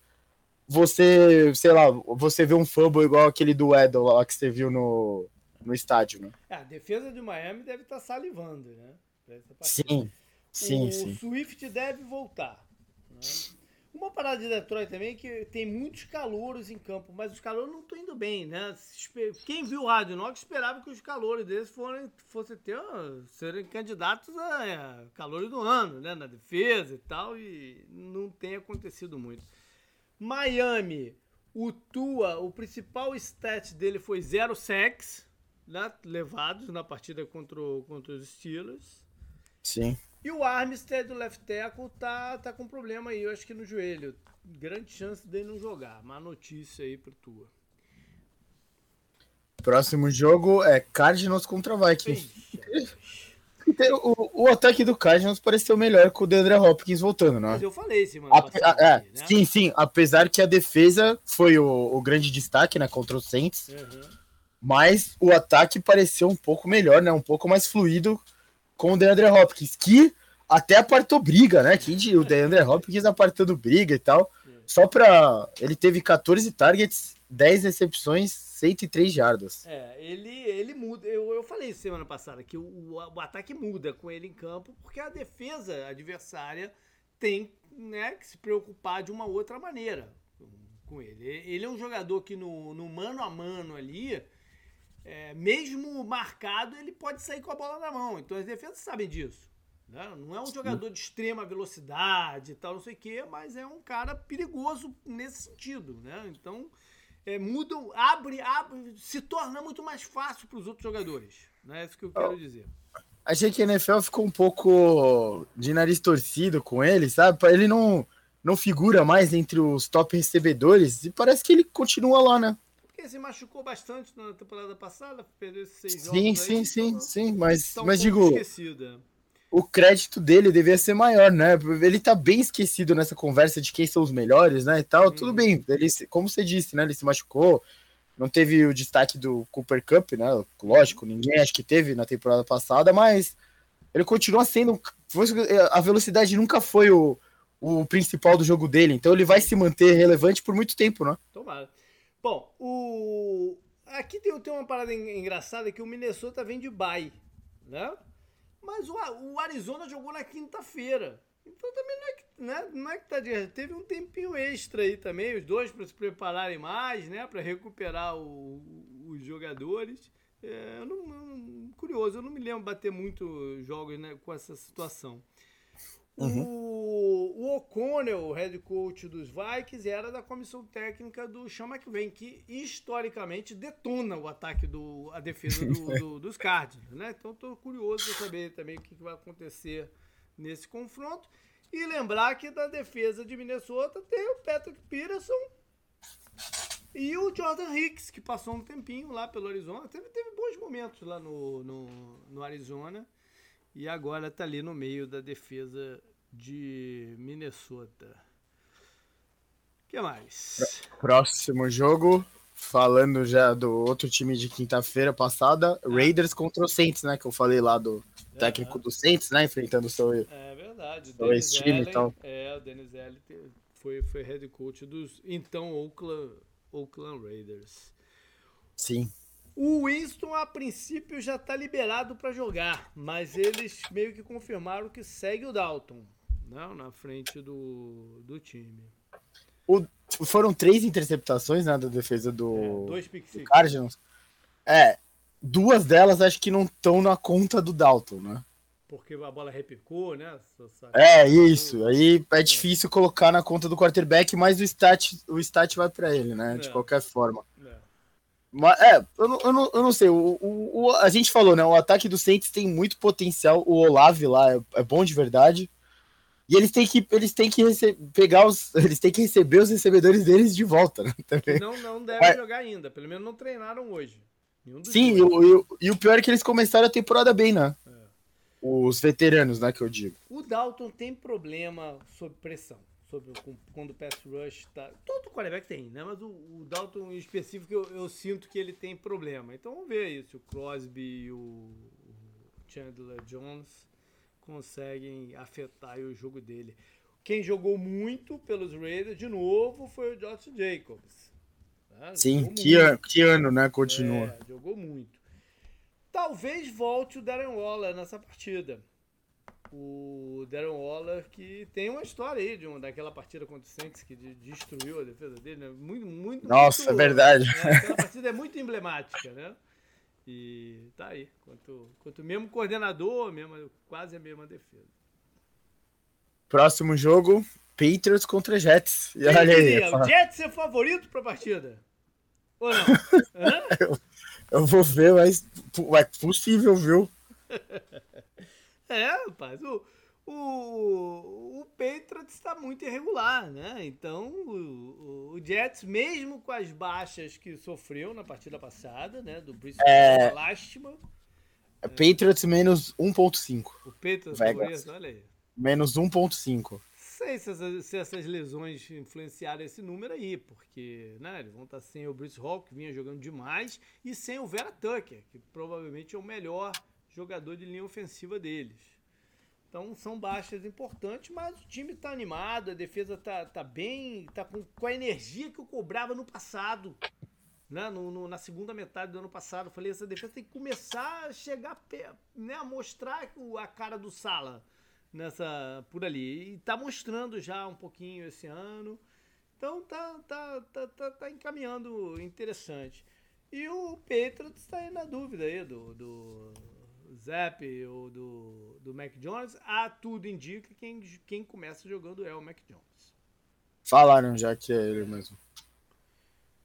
você, sei lá, você vê um fumble igual aquele do Edel lá que você viu no, no estádio, né? É, a defesa de Miami deve estar tá salivando, né? Sim, sim, o sim. O Swift deve voltar. Né? Uma parada de Detroit também é que tem muitos calouros em campo, mas os calouros não estão indo bem, né? Quem viu o Rádio esperava que os calouros deles fossem, fossem ter, serem candidatos a é, calores do ano, né? Na defesa e tal, e não tem acontecido muito. Miami, o Tua, o principal stat dele foi zero sacks, né, levados na partida contra, o, contra os Steelers. Sim. E o Armstead, do left tackle, tá, tá com problema aí, eu acho que no joelho. Grande chance dele não jogar. Má notícia aí pro tua. Próximo jogo é Cardinals contra Vikings. [laughs] O, o, ataque do Cardinals pareceu melhor com o Deandre Hopkins voltando, né? Mas eu falei semana Ape, passada. É, né? Sim, sim. Apesar que a defesa foi o, o grande destaque, né? Contra o Saints. Uhum mas o ataque pareceu um pouco melhor, né? Um pouco mais fluido com o DeAndre Hopkins, que até apartou briga, né? O DeAndre Hopkins apartando briga e tal. Só para ele teve 14 targets, 10 recepções, 103 jardas. É, ele, ele muda. Eu, eu falei semana passada que o, o, ataque muda com ele em campo, porque a defesa adversária tem né, que se preocupar de uma outra maneira com ele. Ele é um jogador que no, no mano a mano ali é, mesmo marcado, ele pode sair com a bola na mão. Então as defesas sabem disso. Né? Não é um jogador de extrema velocidade e tal, não sei o quê, mas é um cara perigoso nesse sentido. Né? Então é, muda, abre, abre, se torna muito mais fácil para os outros jogadores. Né? É isso que eu quero dizer. Achei que a NFL ficou um pouco de nariz torcido com ele, sabe? Ele não, não figura mais entre os top recebedores e parece que ele continua lá, né? Porque se machucou bastante na temporada passada, perdeu esses seis sim, jogos. Sim, aí, sim, então, sim, mas, tá mas digo. Esquecida. O crédito dele devia ser maior, né? Ele tá bem esquecido nessa conversa de quem são os melhores, né? E tal. Hum. Tudo uhum. bem, ele, como você disse, né? Ele se machucou, não teve o destaque do Cooper Cup, né? Lógico, ninguém acho que teve na temporada passada, mas ele continua sendo. A velocidade nunca foi o, o principal do jogo dele, então ele vai se manter relevante por muito tempo, né? Tomara. Bom, o... aqui tem, tem uma parada engraçada que o Minnesota vem de bye, né? Mas o, o Arizona jogou na quinta-feira. Então também não é que, né? não é que tá de... Teve um tempinho extra aí também, os dois para se prepararem mais, né? Para recuperar o, os jogadores. É, eu não, não, curioso, eu não me lembro bater muito jogos né, com essa situação. Uhum. O, o O'Connell, head coach dos Vikings, era da comissão técnica do Sean McVay, que historicamente detona o ataque do a defesa do, [laughs] do, dos Cardinals, né? Então estou curioso para saber também o que vai acontecer nesse confronto. E lembrar que da defesa de Minnesota tem o Patrick Peterson e o Jordan Hicks, que passou um tempinho lá pelo Arizona. Teve, teve bons momentos lá no, no, no Arizona. E agora tá ali no meio da defesa de Minnesota. O que mais? Próximo jogo, falando já do outro time de quinta-feira passada, ah. Raiders contra o Saints, né? Que eu falei lá do técnico do Saints, né? Enfrentando o seu. É verdade. O ex-time e tal. É, o Dennis Allen foi, foi head coach dos então Oakland, Oakland Raiders. Sim. O Winston, a princípio, já está liberado para jogar, mas eles meio que confirmaram que segue o Dalton né, na frente do, do time. O, foram três interceptações né, da defesa do, é, dois do Cardinals. É, duas delas acho que não estão na conta do Dalton, né? Porque a bola repicou, né? É, isso. Aí é difícil colocar na conta do quarterback, mas o stat, o stat vai para ele, né? De é. qualquer forma. É. Mas, é, eu não, eu não, eu não sei. O, o, o, a gente falou, né? O ataque do Saints tem muito potencial. O Olave lá é, é bom de verdade. E eles têm que, eles têm que pegar os. [laughs] Eles têm que receber os recebedores deles de volta, né? Também. Não, não devem jogar ainda. Pelo menos não treinaram hoje. Sim, e o, e o pior é que eles começaram a temporada bem, né? É. Os veteranos, né, que eu digo. O Dalton tem problema sob pressão sobre quando o pass rush tá. Todo quarterback tem, né? Mas o, o Dalton em específico eu, eu, sinto que ele tem problema. Então vamos ver aí se o Crosby e o, o Chandler Jones conseguem afetar o jogo dele. Quem jogou muito pelos Raiders de novo foi o Josh Jacobs. Né? Sim, que, an que, ano, né? Continua. É, jogou muito. Talvez volte o Darren Waller nessa partida o Darren Waller, que tem uma história aí de uma, daquela partida contra o Saints que destruiu a defesa dele, né? Muito, muito. Nossa, muito, é verdade. Né? Aquela partida é muito emblemática, né? E tá aí. Quanto, quanto mesmo coordenador, mesmo, quase a mesma defesa. Próximo jogo, Patriots contra Jets. E olha aí. O Jets é favorito pra partida? Ou não? [laughs] eu, eu, vou ver, mas é possível, viu? [laughs] É, rapaz, o, o, o Patriots está muito irregular, né? Então, o, o, Jets, mesmo com as baixas que sofreu na partida passada, né? Do Bristol é... Lástima. É Patriots menos 1.5. O Patriots, Vegas. olha aí. Menos 1.5 sei se essas, se essas, lesões influenciaram esse número aí, porque né, eles vão estar sem o Bruce Hall, que vinha jogando demais, e sem o Vera Tucker, que provavelmente é o melhor jogador de linha ofensiva deles. Então são baixas importantes, mas o time está animado, a defesa está tá bem, está com, com, a energia que eu cobrava no passado. Né? No, no, na segunda metade do ano passado, eu falei, essa defesa tem que começar a chegar né? a mostrar a cara do Sala nessa por ali. E está mostrando já um pouquinho esse ano. Então tá, tá, tá, tá, tá encaminhando interessante. E o Patriots está aí na dúvida aí do, do Zap ou do, do Mac Jones, a tudo indica quem, quem começa jogando é o Mac Jones. Falaram já que é ele mesmo.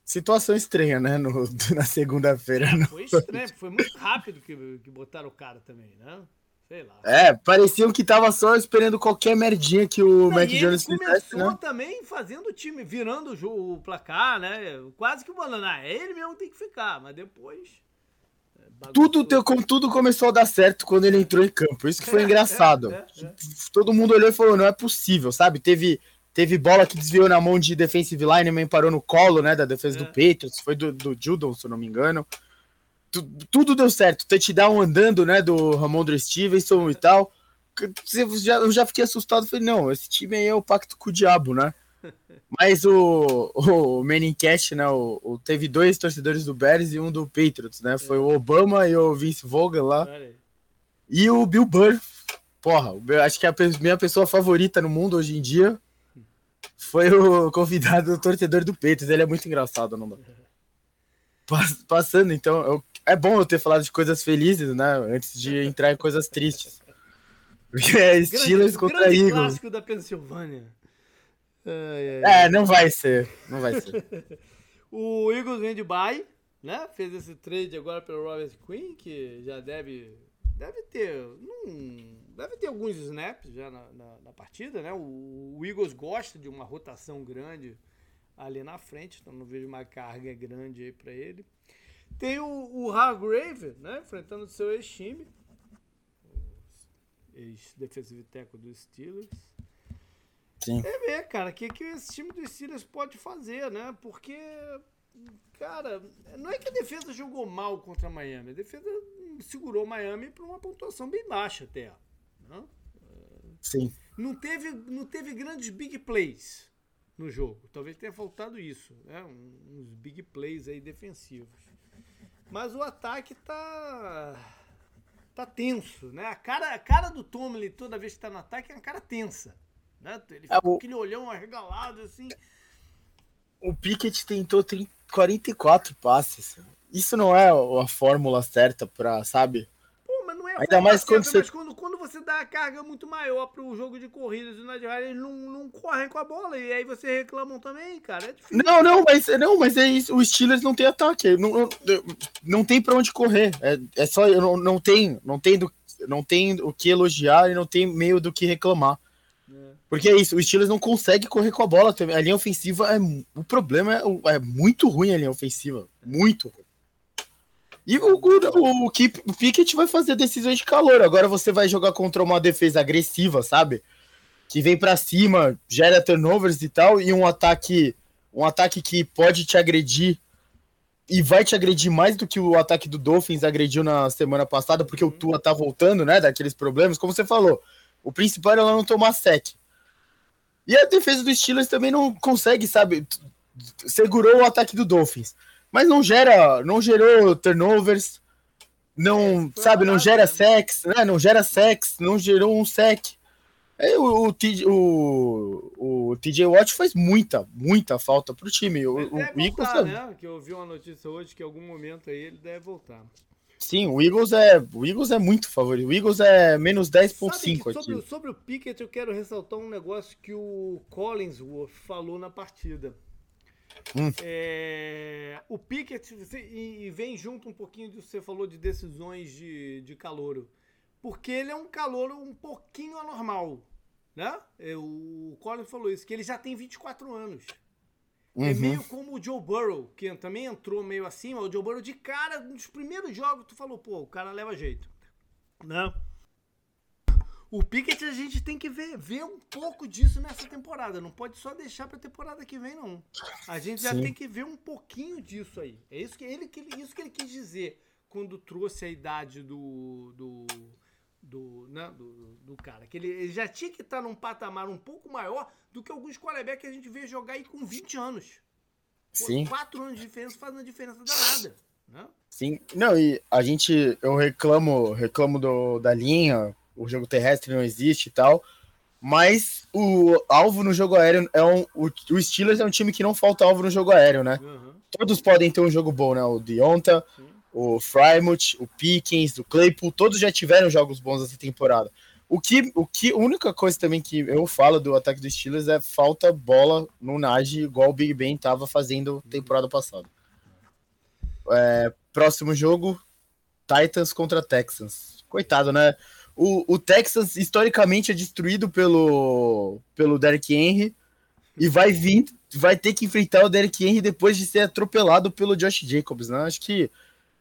Situação estranha, né? No, [laughs] na segunda-feira. É, foi estranho, foi muito rápido que, que botaram o cara também, né? Sei lá. É, pareciam que tava só esperando qualquer merdinha que o Não, Mac Jones fizesse, começou né? também fazendo o time, virando o, o placar, né? Quase que o Bananá, é ele mesmo que tem que ficar, mas depois tudo, teu, tudo começou a dar certo quando ele entrou em campo. Isso que foi engraçado. É, é, é. Todo mundo olhou e falou: não é possível, sabe? Teve, teve bola que desviou na mão de defensive lineman, parou no colo, né? Da defesa do Patriots. Foi do, do Judon, se eu não me engano. tudo deu certo. Touchdown andando, né? Do Ramondre Stevenson e tal. Eu já, eu já fiquei assustado. Falei: não, esse time aí é o pacto com o diabo, né? Mas o, o Menincash, né? O, o, teve dois torcedores do Bears e um do Patriots, né? Foi o Obama e o Vince Vogel lá. E o Bill Burr. Porra, acho que é a minha pessoa favorita no mundo hoje em dia foi o convidado do torcedor do Patriots. Ele é muito engraçado, não dá. Passando, então, eu, é bom eu ter falado de coisas felizes, né? Antes de entrar em coisas tristes. Porque é Steelers contra grande Eagles. clássico da Pensilvânia. Ai, ai, é, não vai ser. Não vai ser. [laughs] o Eagles vem de bye, né? Fez esse trade agora pelo Robert Quinn, que já deve deve ter. Não, deve ter alguns snaps já na, na, na partida, né? O, o, Eagles gosta de uma rotação grande ali na frente, então não vejo uma carga grande aí para ele. Tem o, o Hargrave, né? Enfrentando o seu ex-time. Ex-defensive tackle dos Steelers. Sim. É ver, cara, o que, que esse time dos Steelers pode fazer, né? Porque, cara, não é que a defesa jogou mal contra a Miami. A defesa segurou Miami para uma pontuação bem baixa até. Né? Sim. Não teve, não teve grandes big plays no jogo. Talvez tenha faltado isso, né? uns big plays aí defensivos. Mas o ataque tá tá tenso, né? A cara, a cara do Tomlin toda vez que tá no ataque é uma cara tensa. Né? Ele fica é, com aquele olhão arregalado assim. O Pickett tentou 30, 44 passes. Isso não é a fórmula certa para, sabe? Pô, mas não é Ainda mais certa, quando você... mas quando, quando você dá a carga muito maior pro jogo de corridas e na de eles não, não correm com a bola e aí você reclamam também, cara. É difícil. Não, não, mas não, mas é isso. O Steelers não tem ataque, não, não, não tem para onde correr. É, é só não, não tem, não tem do, não tem o que elogiar e não tem meio do que reclamar. Porque é isso, o Steelers não consegue correr com a bola também. A linha ofensiva é. O problema é, é muito ruim a linha ofensiva. Muito ruim. E o, o, o, Keep, o Pickett vai fazer decisões de calor. Agora você vai jogar contra uma defesa agressiva, sabe? Que vem para cima, gera turnovers e tal, e um ataque. Um ataque que pode te agredir e vai te agredir mais do que o ataque do Dolphins agrediu na semana passada, porque o Tua tá voltando, né? Daqueles problemas, como você falou. O principal era não tomar sec. E a defesa do Steelers também não consegue, sabe? Segurou o ataque do Dolphins. Mas não gera, não gerou turnovers, não, é, sabe, não gera né? sex, né? Não gera sex, não gerou um sec. Aí o, o, o, o, TJ Watt faz muita, muita falta pro time. O, o Eagles né? Que eu vi uma notícia hoje que em algum momento aí ele deve voltar. Sim, o Eagles é, o Eagles é muito favorito. O Eagles é menos 10.5 aqui. Sobre, sobre o Pickett, eu quero ressaltar um negócio que o Collinsworth falou na partida. Hum. É, o Pickett, e, vem junto um pouquinho do que você falou de decisões de, de calouro. Porque ele é um calouro um pouquinho anormal. Né? É, o Collins falou isso, que ele já tem 24 anos. É uhum. É meio como o Joe Burrow, que também entrou meio acima. O Joe Burrow, de cara, nos primeiros jogos, tu falou, pô, o cara leva jeito. Né? O Pickett a gente tem que ver, ver um pouco disso nessa temporada. Não pode só deixar pra temporada que vem, não. A gente já Sim. tem que ver um pouquinho disso aí. É isso que ele, isso que ele quis dizer quando trouxe a idade do. do do, né, do, do, cara. Que ele, ele, já tinha que estar num patamar um pouco maior do que alguns quarterbacks que a gente vê jogar aí com 20 anos. Sim. Quatro anos de diferença faz uma diferença danada. Né? Sim, não, e a gente, eu reclamo, reclamo do, da linha, o jogo terrestre não existe e tal. Mas o alvo no jogo aéreo é um. O, o Steelers é um time que não falta alvo no jogo aéreo, né? Uhum. Todos podem ter um jogo bom, né? O Deonta, Sim. O Frymouth, o Pickens, o Claypool, todos já tiveram jogos bons essa temporada. O que, o que, a única coisa também que eu falo do ataque dos Steelers é falta bola no Najee, igual o Big Ben estava fazendo temporada passada. É, próximo jogo, Titans contra Texans. Coitado, né? o, o Texas historicamente é destruído pelo, pelo Derrick Henry e vai vir, vai ter que enfrentar o Derrick Henry depois de ser atropelado pelo Josh Jacobs, né? Acho que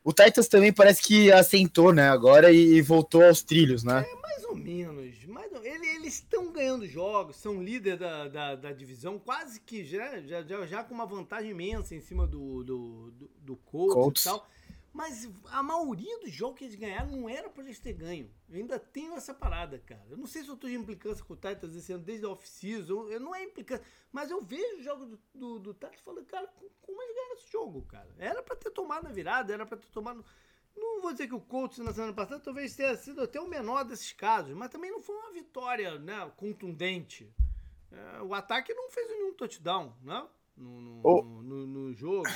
o Titans também parece que assentou, né? Agora e, voltou aos trilhos, né? É, mais ou menos. Mais ou... Eles estão ganhando jogos, são líder da, da, da, divisão, quase que já, já, já, com uma vantagem imensa em cima do, do, do, do Colts, Colts. e tal. Mas a maioria dos jogos que eles ganharam não era para eles ter ganho. Eu ainda tenho essa parada, cara. Eu não sei se eu tô de implicância com o Titans esse ano desde a off-season. Eu não é implicância. Mas eu vejo o jogo do, do, do Titans e falo, cara, como eles ganharam esse jogo, cara? Era para ter tomado na virada, era para ter tomado. Não vou dizer que o Colts na semana passada talvez tenha sido até o menor desses casos, mas também não foi uma vitória né, contundente. É, o ataque não fez nenhum touchdown, né? No, no, oh. no, no jogo.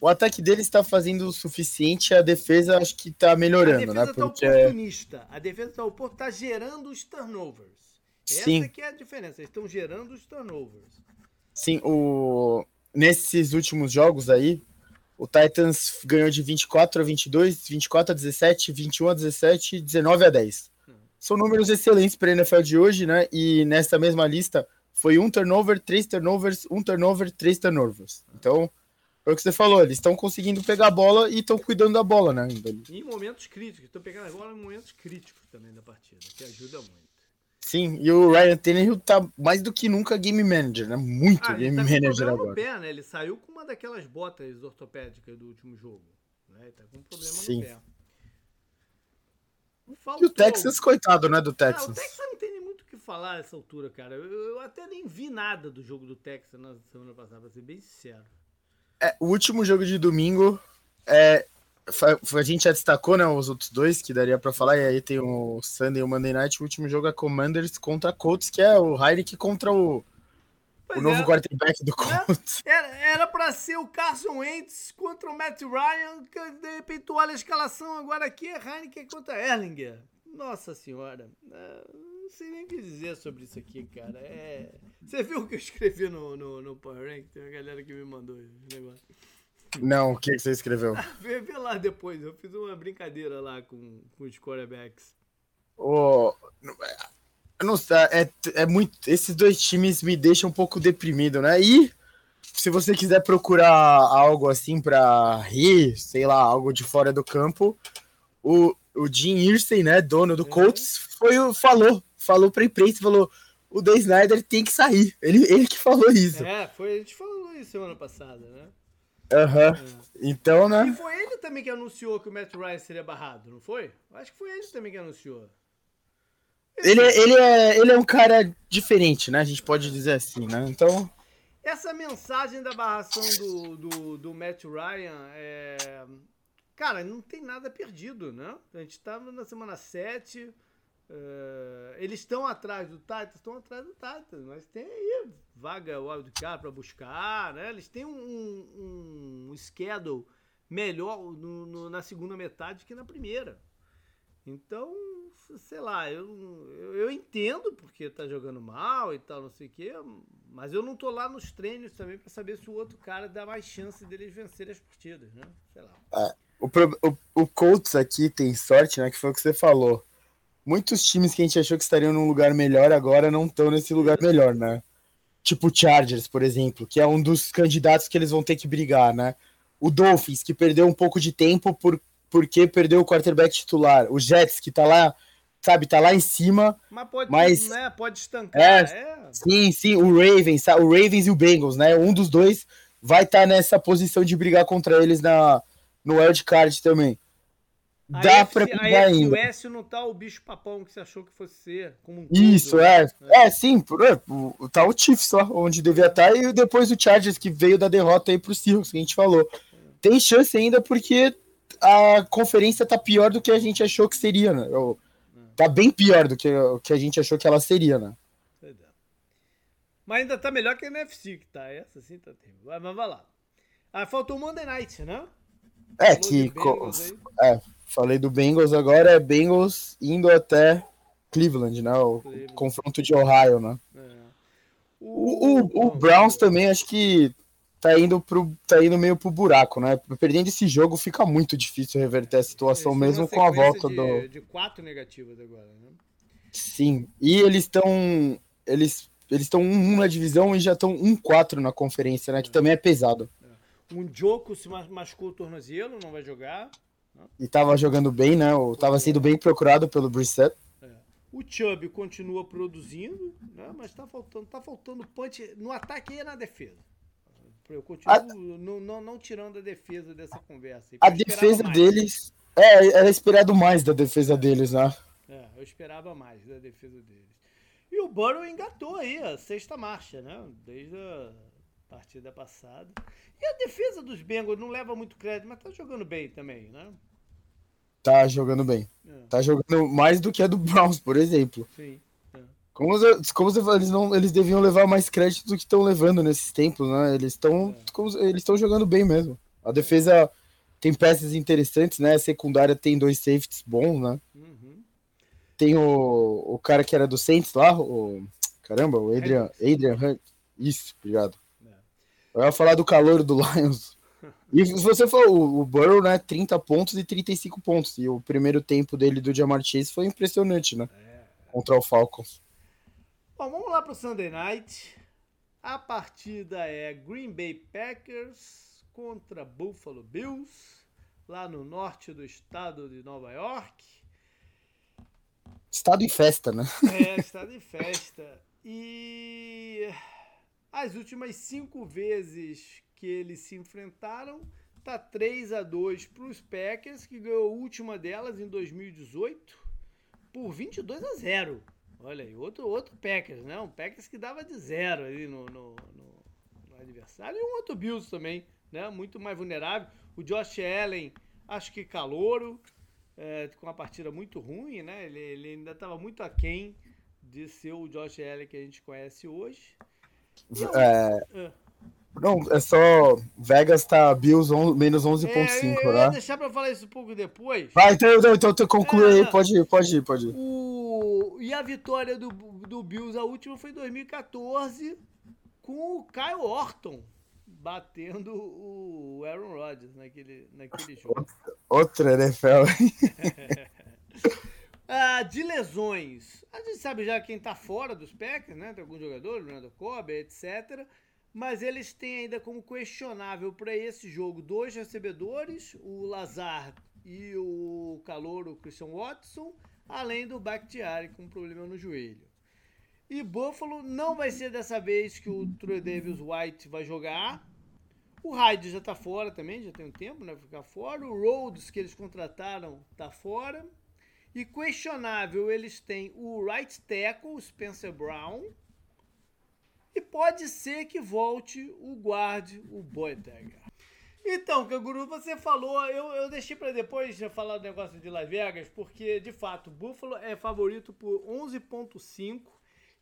O ataque dele está fazendo o suficiente, a defesa acho que está melhorando, né? a defesa né? Porque... Tá oportunista. A defesa tá, tá gerando os turnovers. Sim. Essa que é a diferença, eles estão gerando os turnovers. Sim, o... nesses últimos jogos aí, O Titans ganhou de 24 a 22, 24 a 17, 21 a 17, 19 a 10. São números excelentes para a NFL de hoje, né? E nessa mesma lista foi um turnover, três turnovers, um turnover, três turnovers. Então, foi o que você falou, eles estão conseguindo pegar a bola e estão cuidando da bola, né? Em momentos críticos, estão pegando a bola em momentos críticos também da partida, que ajuda muito. Sim, e o Ryan Tannehill tá mais do que nunca game manager, né? Muito ah, game tá manager agora. Pé, né? Ele saiu com uma daquelas botas ortopédicas do último jogo. Né? Ele tá com um problema Sim. no pé. Faltou. E o Texas, coitado, né? Do Texas. Ah, o Texas não tem nem muito o que falar nessa altura, cara. Eu, eu, até nem vi nada do jogo do Texas na semana passada, pra ser bem sincero. É, o último jogo de domingo é, a gente já destacou, né, os outros dois que daria para falar, e aí tem o Sunday e o Monday Night, o último jogo é Commanders contra Colts, que é o Heineken contra o, o novo é. quarterback do é, Colts. [laughs] Era para ser o Carson Wentz contra o Matt Ryan, que de repente olha a escalação agora aqui, é Heineken contra Erlinger. Nossa senhora, é, não sei nem o que dizer sobre isso aqui, cara. É... Você viu o que eu escrevi no, no, no Power Rank? Tem uma galera que me mandou esse negócio. Não, o que você escreveu? [laughs] vê, vê, lá depois, eu fiz uma brincadeira lá com, com os quarterbacks. Oh, não sei, é, é muito. Esses dois times me deixam um pouco deprimido, né? E se você quiser procurar algo assim para rir, sei lá, algo de fora do campo, o, o Jim Irsay, né, dono do uhum. Colts, foi, falou, falou pra imprensa, falou, o Dan Snyder tem que sair. Ele, ele que falou isso. É, foi, a gente falou isso semana passada, né? Aham. Uhum. Então, né? E foi ele também que anunciou que o Matt Ryan seria barrado, não foi? Acho que foi ele também que anunciou. Ele, ele, é, ele é um cara diferente, né? A gente pode dizer assim, né? Então. Essa mensagem da barração do, do, do Matt Ryan é. Cara, não tem nada perdido, né? A gente estava tá na semana 7. Uh, eles estão atrás do Titans, estão atrás do Titans, mas tem aí vaga wildcard para buscar, né? Eles têm um, um, um schedule melhor no, no, na segunda metade que na primeira. Então, sei lá, eu, eu, eu, entendo porque tá jogando mal e tal, não sei o quê, mas eu não tô lá nos treinos também para saber se o outro cara dá mais chance deles vencerem as partidas, né? Sei lá. É, o, o, o Colts aqui tem sorte, né? Que foi o que você falou muitos times que a gente achou que estariam num lugar melhor agora não estão nesse lugar melhor, né? Tipo o Chargers, por exemplo, que é um dos candidatos que eles vão ter que brigar, né? O Dolphins, que perdeu um pouco de tempo por, porque perdeu o quarterback titular. O Jets, que tá lá, sabe, tá lá em cima. Mas pode, mas, né, pode estancar. É, é, Sim, sim, o Ravens, o Ravens e o Bengals, né? Um dos dois vai estar tá nessa posição de brigar contra eles na, no wild card também. Dá para brigar ainda. A S não tá o bicho papão que você achou que fosse ser. Como um Isso, tudo, é. é. É, sim. É, tá o Chiefs lá, onde devia estar, tá, e depois o Chargers, que veio da derrota aí pro Seahawks, que a gente falou. Tem chance ainda porque a conferência tá pior do que a gente achou que seria, né? Tá bem pior do que, que a gente achou que ela seria, né? Mas ainda tá melhor que a NFC, que tá. Essa sim tá terrível. Mas vai lá. Ah, faltou o Monday Night, né? É, que. É, falei do Bengals agora, é Bengals indo até Cleveland, né? O Cleveland. confronto de Ohio, né? É. O, o, o, Browns também acho que tá indo, pro, tá indo meio pro buraco, né? Perdendo esse jogo fica muito difícil reverter a situação, mesmo com a volta de, do. De quatro negativas agora, né? Sim, e eles estão. Eles eles estão 1 na divisão e já estão 1-4 na conferência, né? Que também é pesado. É. Um Joko se machucou o tornozelo, não vai jogar. E tava jogando bem, né? Ou tava sendo bem procurado pelo Brissett. É. O Chubb continua produzindo, né? Mas tá faltando, tá faltando punch no ataque e na defesa. Eu continuo a... não, não, não, tirando a defesa dessa conversa. A defesa mais. deles. É, era esperado mais da defesa deles, né? É, eu esperava mais da defesa deles. E o Burrow engatou aí a sexta marcha, né? Desde a partida passada. E a defesa dos Bengals não leva muito crédito, mas tá jogando bem também, né? Tá jogando bem. É. Tá jogando mais do que a do Browns, por exemplo. Sim. É. Como, você, como você falou, eles, não, eles deviam levar mais crédito do que estão levando nesses tempos, né? Eles estão é. eles estão jogando bem mesmo. A defesa tem peças interessantes, né? A secundária tem dois safeties bons, né? Uhum. Tem o, o cara que era do Saints lá, o caramba, o Adrian, Adrian Hunt. Isso, obrigado. Eu ia falar do calor do [laughs] Lions. E se você for, o, o Burrow, né, 30 pontos e 35 pontos. E o primeiro tempo dele do Jamar Chase foi impressionante, né? É. Contra o Falcons. Bom, vamos lá pro Sunday Night. A partida é Green Bay Packers contra Buffalo Bills, lá no norte do estado de Nova York. Estado em festa, né? É, [laughs] estado em festa. E as últimas cinco vezes que eles se enfrentaram, tá 3 a 2 para os Packers, que ganhou a última delas em 2018 por 22 a 0. Olha aí, outro, outro Packers, né? Um Packers que dava de zero ali no, no, no, no adversário. E um outro Bills também, né? Muito mais vulnerável. O Josh Allen, acho que calouro, é, com uma partida muito ruim, né? Ele, ele ainda estava muito aquém de ser o Josh Allen que a gente conhece hoje. É, é. Não, é só. Vegas tá Bills on, menos 11,5, é, eu, né? deixar pra falar isso um pouco depois. Vai, então, então, então, então conclui é, aí, pode ir, pode ir, pode ir. O, e a vitória do, do Bills, a última foi em 2014, com o Kyle Orton batendo o Aaron Rodgers naquele, naquele jogo. Outra NFL. [laughs] ah, de lesões. A gente sabe já quem tá fora dos Packers, né? Tem alguns jogadores, Leonardo Cobb, etc mas eles têm ainda como questionável para esse jogo dois recebedores, o Lazar e o calor, o Christian Watson, além do Bakhtiari com problema no joelho. E Buffalo não vai ser dessa vez que o Troy Davis White vai jogar. O Hyde já está fora também, já tem um tempo, né? Ficar fora. O Rhodes, que eles contrataram, está fora. E questionável, eles têm o right tackle, Spencer Brown, e pode ser que volte o guarde, o Boetega. Então, Canguru, você falou, eu, eu deixei para depois falar do negócio de Las Vegas, porque de fato, Buffalo é favorito por 11,5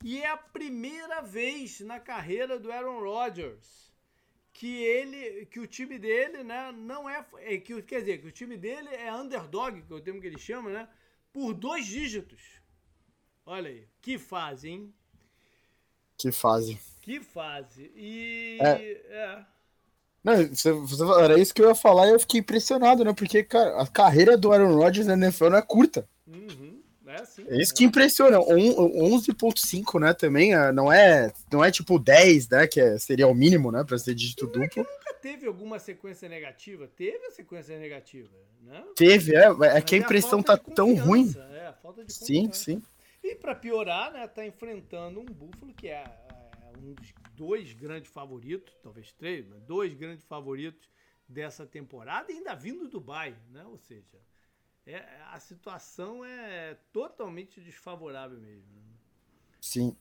e é a primeira vez na carreira do Aaron Rodgers que ele, que o time dele, né, não é, é que quer dizer, que o time dele é underdog, que é o termo que ele chama, né, por dois dígitos. Olha aí, que fase, hein? Que fase. Que fase. E. É. é. Não, você, você, era isso que eu ia falar e eu fiquei impressionado, né? Porque, cara, a carreira do Aaron Rodgers na NFL não é curta. Uhum. É, sim, é isso é. que impressiona. 11.5, né? Também é, não é, não é tipo 10, né? Que é, seria o mínimo, né? Pra ser dígito duplo. É que nunca teve alguma sequência negativa. Teve a sequência negativa, né? Teve, é. É que a impressão tá tão ruim. É, a falta de Sim, sim. E para piorar, né, tá enfrentando um Buffalo que é, é, um dos dois grandes favoritos, talvez três, mas dois grandes favoritos dessa temporada, e ainda vindo do Dubai, né? Ou seja, é, a situação é totalmente desfavorável mesmo. Né? Sim.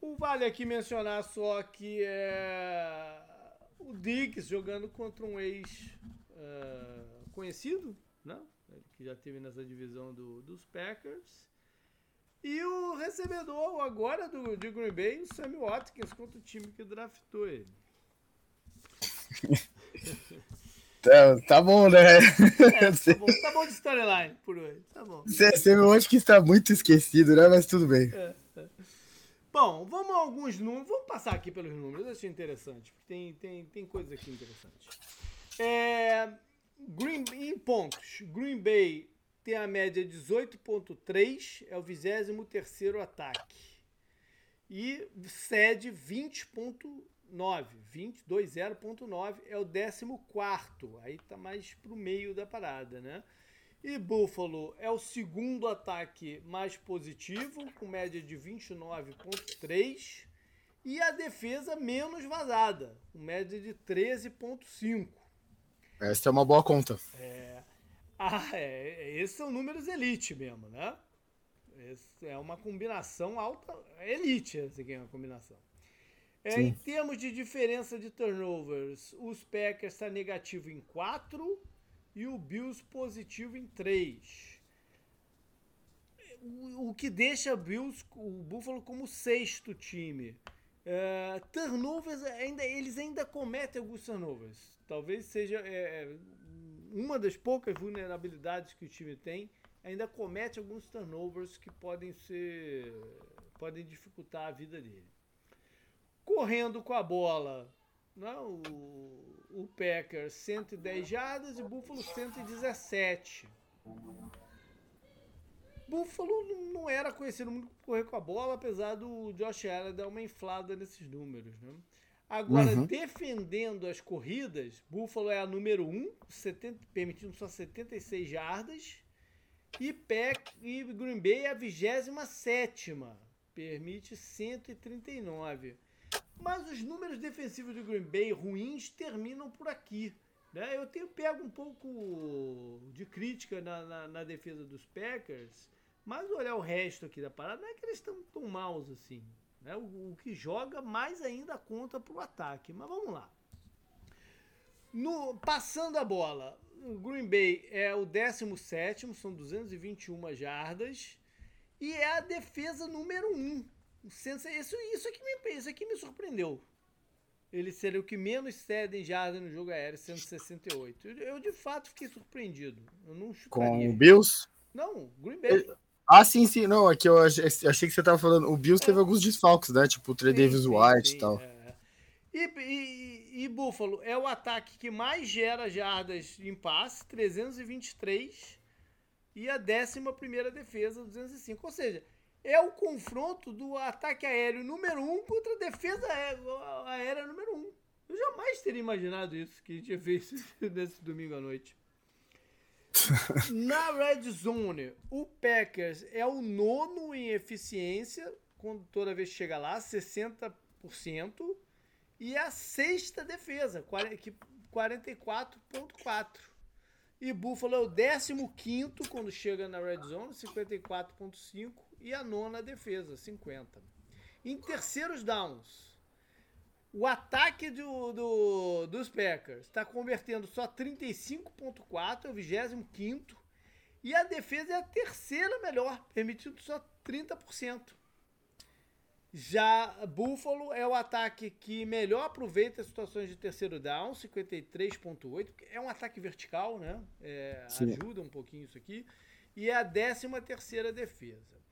O vale aqui mencionar só que é o Diggs jogando contra um ex uh, conhecido, né? que já teve nessa divisão do, dos Packers. E o recebedor agora do, de Green Bay, o Sammy Watkins, contra o time que draftou ele. [laughs] Tá, tá, bom, né? É, tá, [laughs] bom, tá bom de storyline por hoje. Tá bom. Acho que está muito esquecido, né? Mas tudo bem. É, é. Bom, vamos a alguns números. Vamos passar aqui pelos números. Eu achei interessante. Tem, tem, tem coisas aqui interessantes. É, Green, em pontos. Green Bay tem a média 18,3, é o 23 ataque. E cede 20,9, 20,20.9 é o 14. Aí tá mais pro meio da parada, né? E Buffalo é o segundo ataque mais positivo, com média de 29,3. E a defesa menos vazada, com média de 13,5. Essa é uma boa conta. É. [laughs] Ah, é, esses são números elite mesmo, né? Esse é uma combinação alta, elite essa aqui é uma combinação. É, em termos de diferença de turnovers, os Packers está negativo em 4 e o Bills positivo em 3. O, o que deixa Bills, o Buffalo como sexto time. É, turnovers, ainda, eles ainda cometem alguns turnovers. Talvez seja é, uma das poucas vulnerabilidades que o time tem, ainda comete alguns turnovers que podem ser podem dificultar a vida dele. Correndo com a bola, não, né, o, o Packers 110 jardas e Buffalo 117. Buffalo não era conhecido muito por correr com a bola, apesar do Josh Allen dar uma inflada nesses números. Né? Agora, uhum. defendendo as corridas, Buffalo é a número 1, 70, permitindo só 76 jardas. E, Pack, e Green Bay é a 27, permite 139. Mas os números defensivos do Green Bay ruins terminam por aqui. Né? Eu tenho pego um pouco de crítica na, na, na defesa dos Packers, mas olhar o resto aqui da parada, não é que eles estão tão maus assim. Né? O, o, que joga mais ainda conta para o ataque. Mas vamos lá. No, passando a bola, o Green Bay é o 17, são 221 jardas. E é a defesa número 1. Isso, isso, aqui me, isso aqui me surpreendeu. Ele seria o que menos cede em jardas no jogo aéreo, 168. Eu, eu de fato fiquei surpreendido. Eu não Com o Bills? Não, Green Bay. Ele, ah, sim, sim. Não, aqui eu achei, que você tava falando. O Bills é. teve alguns desfalques, né? Tipo o Trey Davis White sim, e tal. É. E, e, e, Buffalo é o ataque que mais gera jardas em passe, 323. E a 11 defesa, 205. Ou seja, é o confronto do ataque aéreo número 1 um contra a defesa aérea número 1. Um. Eu jamais teria imaginado isso que a gente fez [laughs] nesse domingo à noite. [laughs] Na red zone, o Packers é o nono em eficiência, quando toda vez chega lá, 60%. E a sexta defesa, 44,4%. E Buffalo é o 15 quando chega na red zone, 54,5%. E a nona defesa, 50%. Em terceiros downs, o ataque do, do dos Packers está convertendo só 35,4, é o 25. E a defesa é a terceira melhor, permitindo só 30%. Já Buffalo é o ataque que melhor aproveita as situações de terceiro down, 53,8. É um ataque vertical, né? É, ajuda um pouquinho isso aqui. E é a 13 terceira defesa.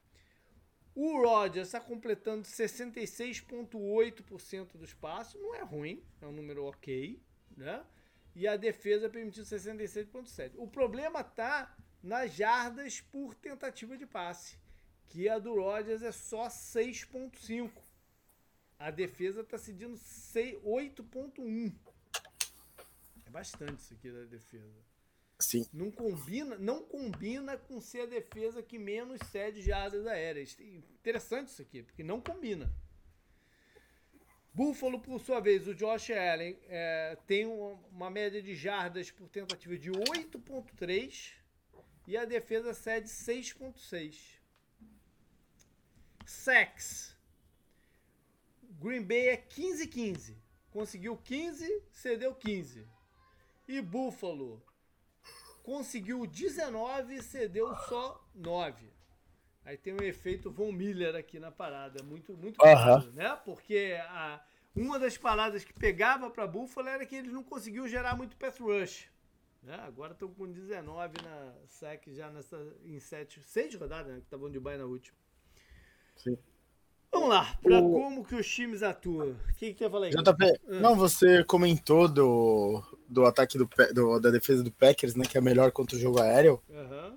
O Rodgers está completando 66,8% do espaço, não é ruim, é um número ok, né? E a defesa permitiu 66,7%. O problema está nas jardas por tentativa de passe, que a do Rodgers é só 6,5%. A defesa está cedindo 8,1%. É bastante isso aqui da defesa. Sim. Não combina, não combina com ser a defesa que menos cede jardas aéreas. Interessante isso aqui, porque não combina. Buffalo, por sua vez, o Josh Allen é, tem uma, média de jardas por tentativa de 8.3 e a defesa cede 6.6. Sex. Green Bay é 15-15. Conseguiu 15, cedeu 15. E Buffalo conseguiu 19 e cedeu só 9. Aí tem um efeito Von Miller aqui na parada, muito muito uh -huh. né? Porque a, uma das paradas que pegava para Buffalo era que eles não conseguiam gerar muito pass rush. Né? Agora estão com 19 na sec já nessa em 7, 6 rodadas, né? que estavam de baia na última. Sim. Vamos lá, para o... como que os times atuam. O que, que você falar aí? JP, ah. não, você comentou do, do ataque do, do, da defesa do Packers, né? Que é melhor contra o jogo aéreo. Uhum.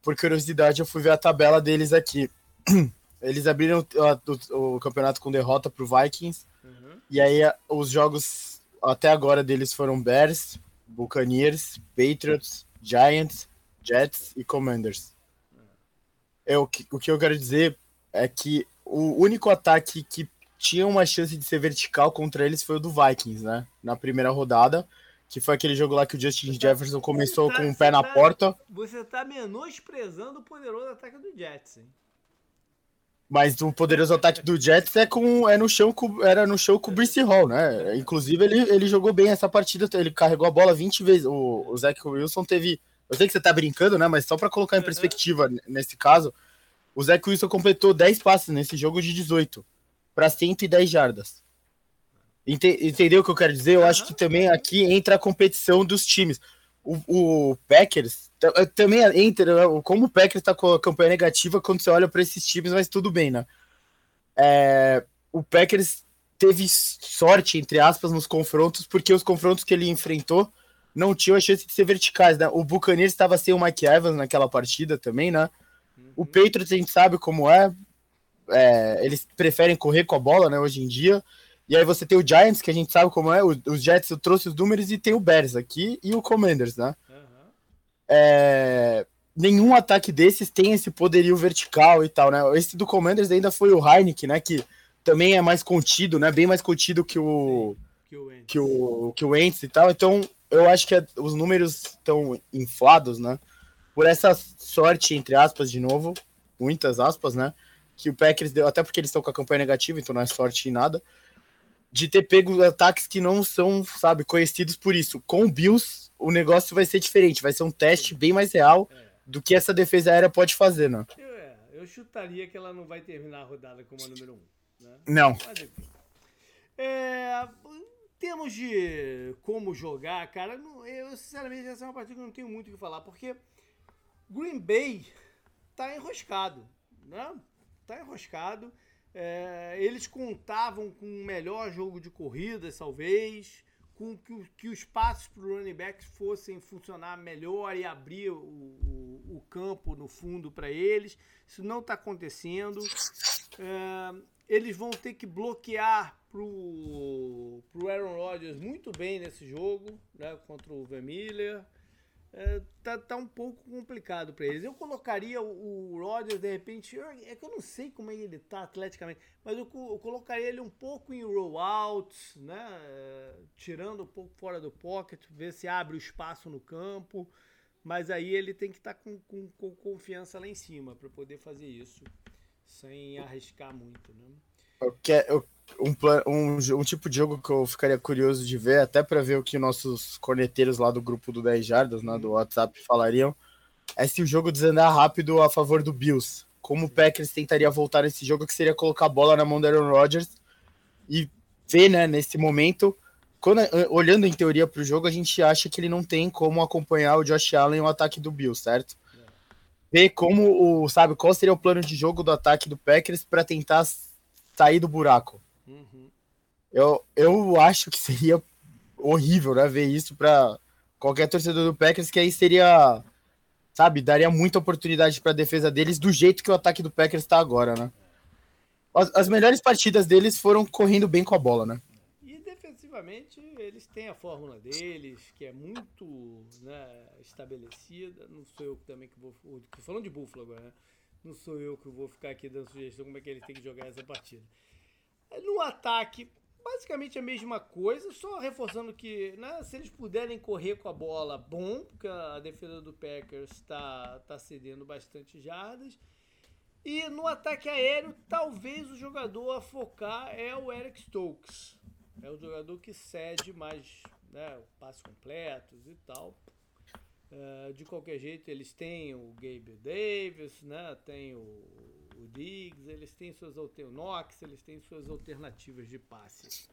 Por curiosidade, eu fui ver a tabela deles aqui. [clears throat] Eles abriram o, o, o campeonato com derrota pro Vikings. Uhum. E aí os jogos até agora deles foram Bears, Buccaneers, Patriots, Giants, Jets e Commanders. Eu, o que eu quero dizer é que o único ataque que tinha uma chance de ser vertical contra eles foi o do Vikings, né? Na primeira rodada, que foi aquele jogo lá que o Justin tá, Jefferson começou tá, com o um pé na tá, porta. Você tá menosprezando o poderoso ataque do Jets, hein? Mas o poderoso ataque do Jets é com é no chão com, era no show com o Brice Hall, né? Inclusive ele, ele jogou bem essa partida, ele carregou a bola 20 vezes. O, o Zach Wilson teve, eu sei que você tá brincando, né, mas só para colocar em perspectiva nesse caso, o Zach Wilson completou 10 passes nesse jogo de 18 para 110 jardas. Entendeu o que eu quero dizer? Eu acho que também aqui entra a competição dos times. O, o Packers eh, também entra, né? como o Packers está com a campanha negativa quando você olha para esses times, mas tudo bem, né? É, o Packers teve sorte, entre aspas, nos confrontos, porque os confrontos que ele enfrentou não tinham a chance de ser verticais, né? O Buccaneers estava sem o Mike Evans naquela partida também, né? O Patriots a gente sabe como é, é, eles preferem correr com a bola, né, hoje em dia. E aí você tem o Giants, que a gente sabe como é, os Jets eu trouxe os números, e tem o Bears aqui e o Commanders, né? Uhum. É, nenhum ataque desses tem esse poderio vertical e tal, né? Esse do Commanders ainda foi o Heineken, né? Que também é mais contido, né? Bem mais contido que o que o que o, que o Ents e tal. Então eu acho que os números estão inflados, né? Por essa sorte entre aspas de novo, muitas aspas, né? Que o Packers deu, até porque eles estão com a campanha negativa, então não é sorte em nada. De ter pego ataques que não são, sabe, conhecidos por isso. Com o Bills, o negócio vai ser diferente, vai ser um teste bem mais real. É do que essa defesa aérea pode fazer, né? Eu, é, eu chutaria que ela não vai terminar a rodada como a número 1. Um, né? Não. É, em termos de como jogar, cara, eu sinceramente essa é uma partida que eu não tenho muito o que falar, porque Green Bay tá enroscado, né? Tá enroscado. É, eles contavam com um melhor jogo de corridas, talvez com que, que os passos para o running backs fossem funcionar melhor e abrir o, o, o campo no fundo para eles. Isso não está acontecendo. É, eles vão ter que bloquear para o Aaron Rodgers muito bem nesse jogo né, contra o Vermiller é, tá, tá um pouco complicado para eles. Eu colocaria o, o Rodgers, de repente, eu, é que eu não sei como é ele tá atleticamente, mas eu, eu colocaria ele um pouco em rollouts, né? É, tirando um pouco fora do pocket, ver se abre o espaço no campo. Mas aí ele tem que estar tá com, com, com, confiança lá em cima para poder fazer isso, sem arriscar muito, né? Eu, quero, eu um, um, um tipo de jogo que eu ficaria curioso de ver, até para ver o que nossos corneteiros lá do grupo do 10 Jardas, né, do uhum. WhatsApp, falariam, é se o jogo desandar rápido a favor do Bills. Como o Packers tentaria voltar nesse jogo, que seria colocar a bola na mão do Aaron Rodgers e ver, né, nesse momento, quando, olhando em teoria para o jogo, a gente acha que ele não tem como acompanhar o Josh Allen o ataque do Bills, certo? Ver como o, sabe, qual seria o plano de jogo do ataque do Packers para tentar sair do buraco. Uhum. Eu, eu acho que seria horrível, né, ver isso para qualquer torcedor do Packers, que aí seria, sabe, daria muita oportunidade para a defesa deles do jeito que o ataque do Packers está agora, né? As, as, melhores partidas deles foram correndo bem com a bola, né? E defensivamente eles têm a fórmula deles, que é muito né, estabelecida. Não sou eu também que vou. Falando de Buffalo agora, né? Não sou eu que vou ficar aqui dando sugestão como é que eles têm que jogar essa partida. No ataque, basicamente a mesma coisa, só reforçando que né, se eles puderem correr com a bola, bom, porque a defesa do Packers está tá cedendo bastante jardas. E no ataque aéreo, talvez o jogador a focar é o Eric Stokes. É o jogador que cede mais né, passos completos e tal. Uh, de qualquer jeito, eles têm o Gabe Davis, né, tem o o Diggs, eles têm suas Knox, eles têm suas alternativas de passe.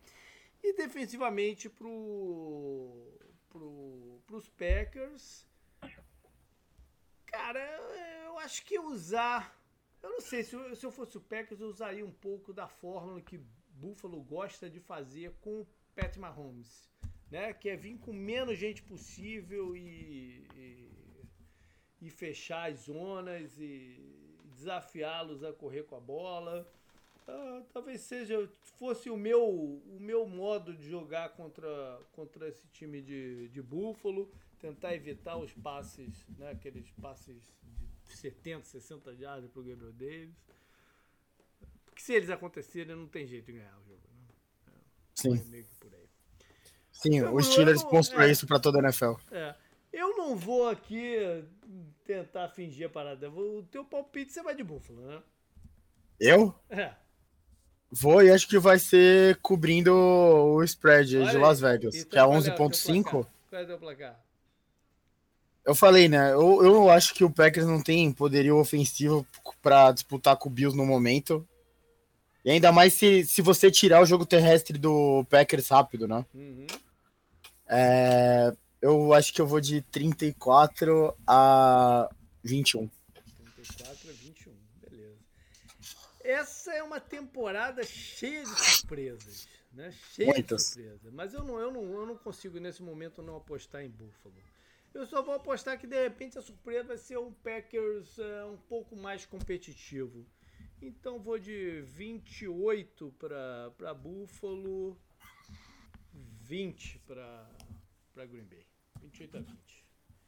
E defensivamente pro, pro, pros Packers, cara, eu acho que usar, eu não sei, se eu, se eu fosse o Packers, eu usaria um pouco da fórmula que Buffalo gosta de fazer com o Pat Mahomes, né? Que é vir com menos gente possível e, e, e fechar as zonas e desafiá-los a correr com a bola. Ah, talvez seja fosse o meu o meu modo de jogar contra, contra esse time de, de Búfalo, tentar evitar os passes, né, aqueles passes de 70, 60 jardas para o Gabriel Davis. Porque se eles acontecerem, não tem jeito de ganhar o jogo. Né? É, Sim. É meio que. Sim, então, os Steelers mostrou é, isso para toda a NFL. É. Eu não vou aqui tentar fingir a parada. O teu palpite você vai de búfalo, né? Eu? É. Vou e acho que vai ser cobrindo o spread Olha de Las Vegas, que é 11.5. Qual é o teu placar? Eu falei, né? Eu, eu acho que o Packers não tem poderio ofensivo para disputar com o Bills no momento. E ainda mais se, se você tirar o jogo terrestre do Packers rápido, né? Uhum. É, eu acho que eu vou de 34 a 21. 34 a 21, beleza. Essa é uma temporada cheia de surpresas, né? Cheio Muitas. de surpresa. Mas eu não, eu, não, eu não consigo nesse momento não apostar em Buffalo. Eu só vou apostar que de repente a surpresa vai ser um Packers uh, um pouco mais competitivo. Então vou de 28 para Buffalo, 20 para Green Bay. 28 a 20.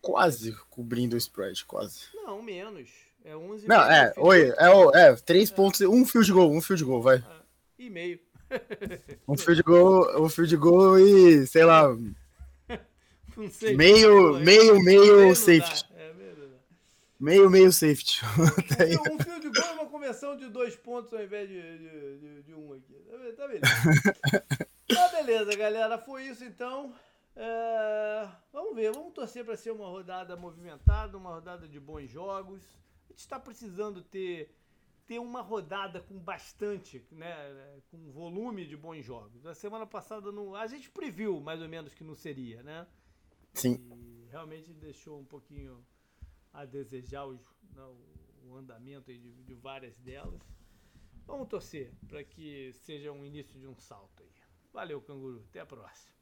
Quase cobrindo o spread, quase. Não, menos. É 11 Não, é, oi, é, é, 3 é. pontos, um field goal, um field goal, vai. É, e meio. [laughs] um field goal, um field goal e, sei lá, [laughs] um safety, meio, meio, meio, meio safety. É, meio, meio safety. [laughs] Um, um field goal é uma conversão de dois pontos ao invés de, de, de, de um aqui. Tá, tá beleza. tá beleza, galera. Foi isso então. É, vamos ver, vamos torcer para ser uma rodada movimentada, uma rodada de bons jogos. A gente está precisando ter, ter uma rodada com bastante, né, com volume de bons jogos. A semana passada não, a gente previu mais ou menos que não seria, né? Sim. E realmente deixou um pouquinho a desejar o, não, o andamento de, de várias delas. Vamos torcer para que seja um início de um salto aí. Valeu, canguru. Até a próxima.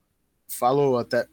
Falou, até.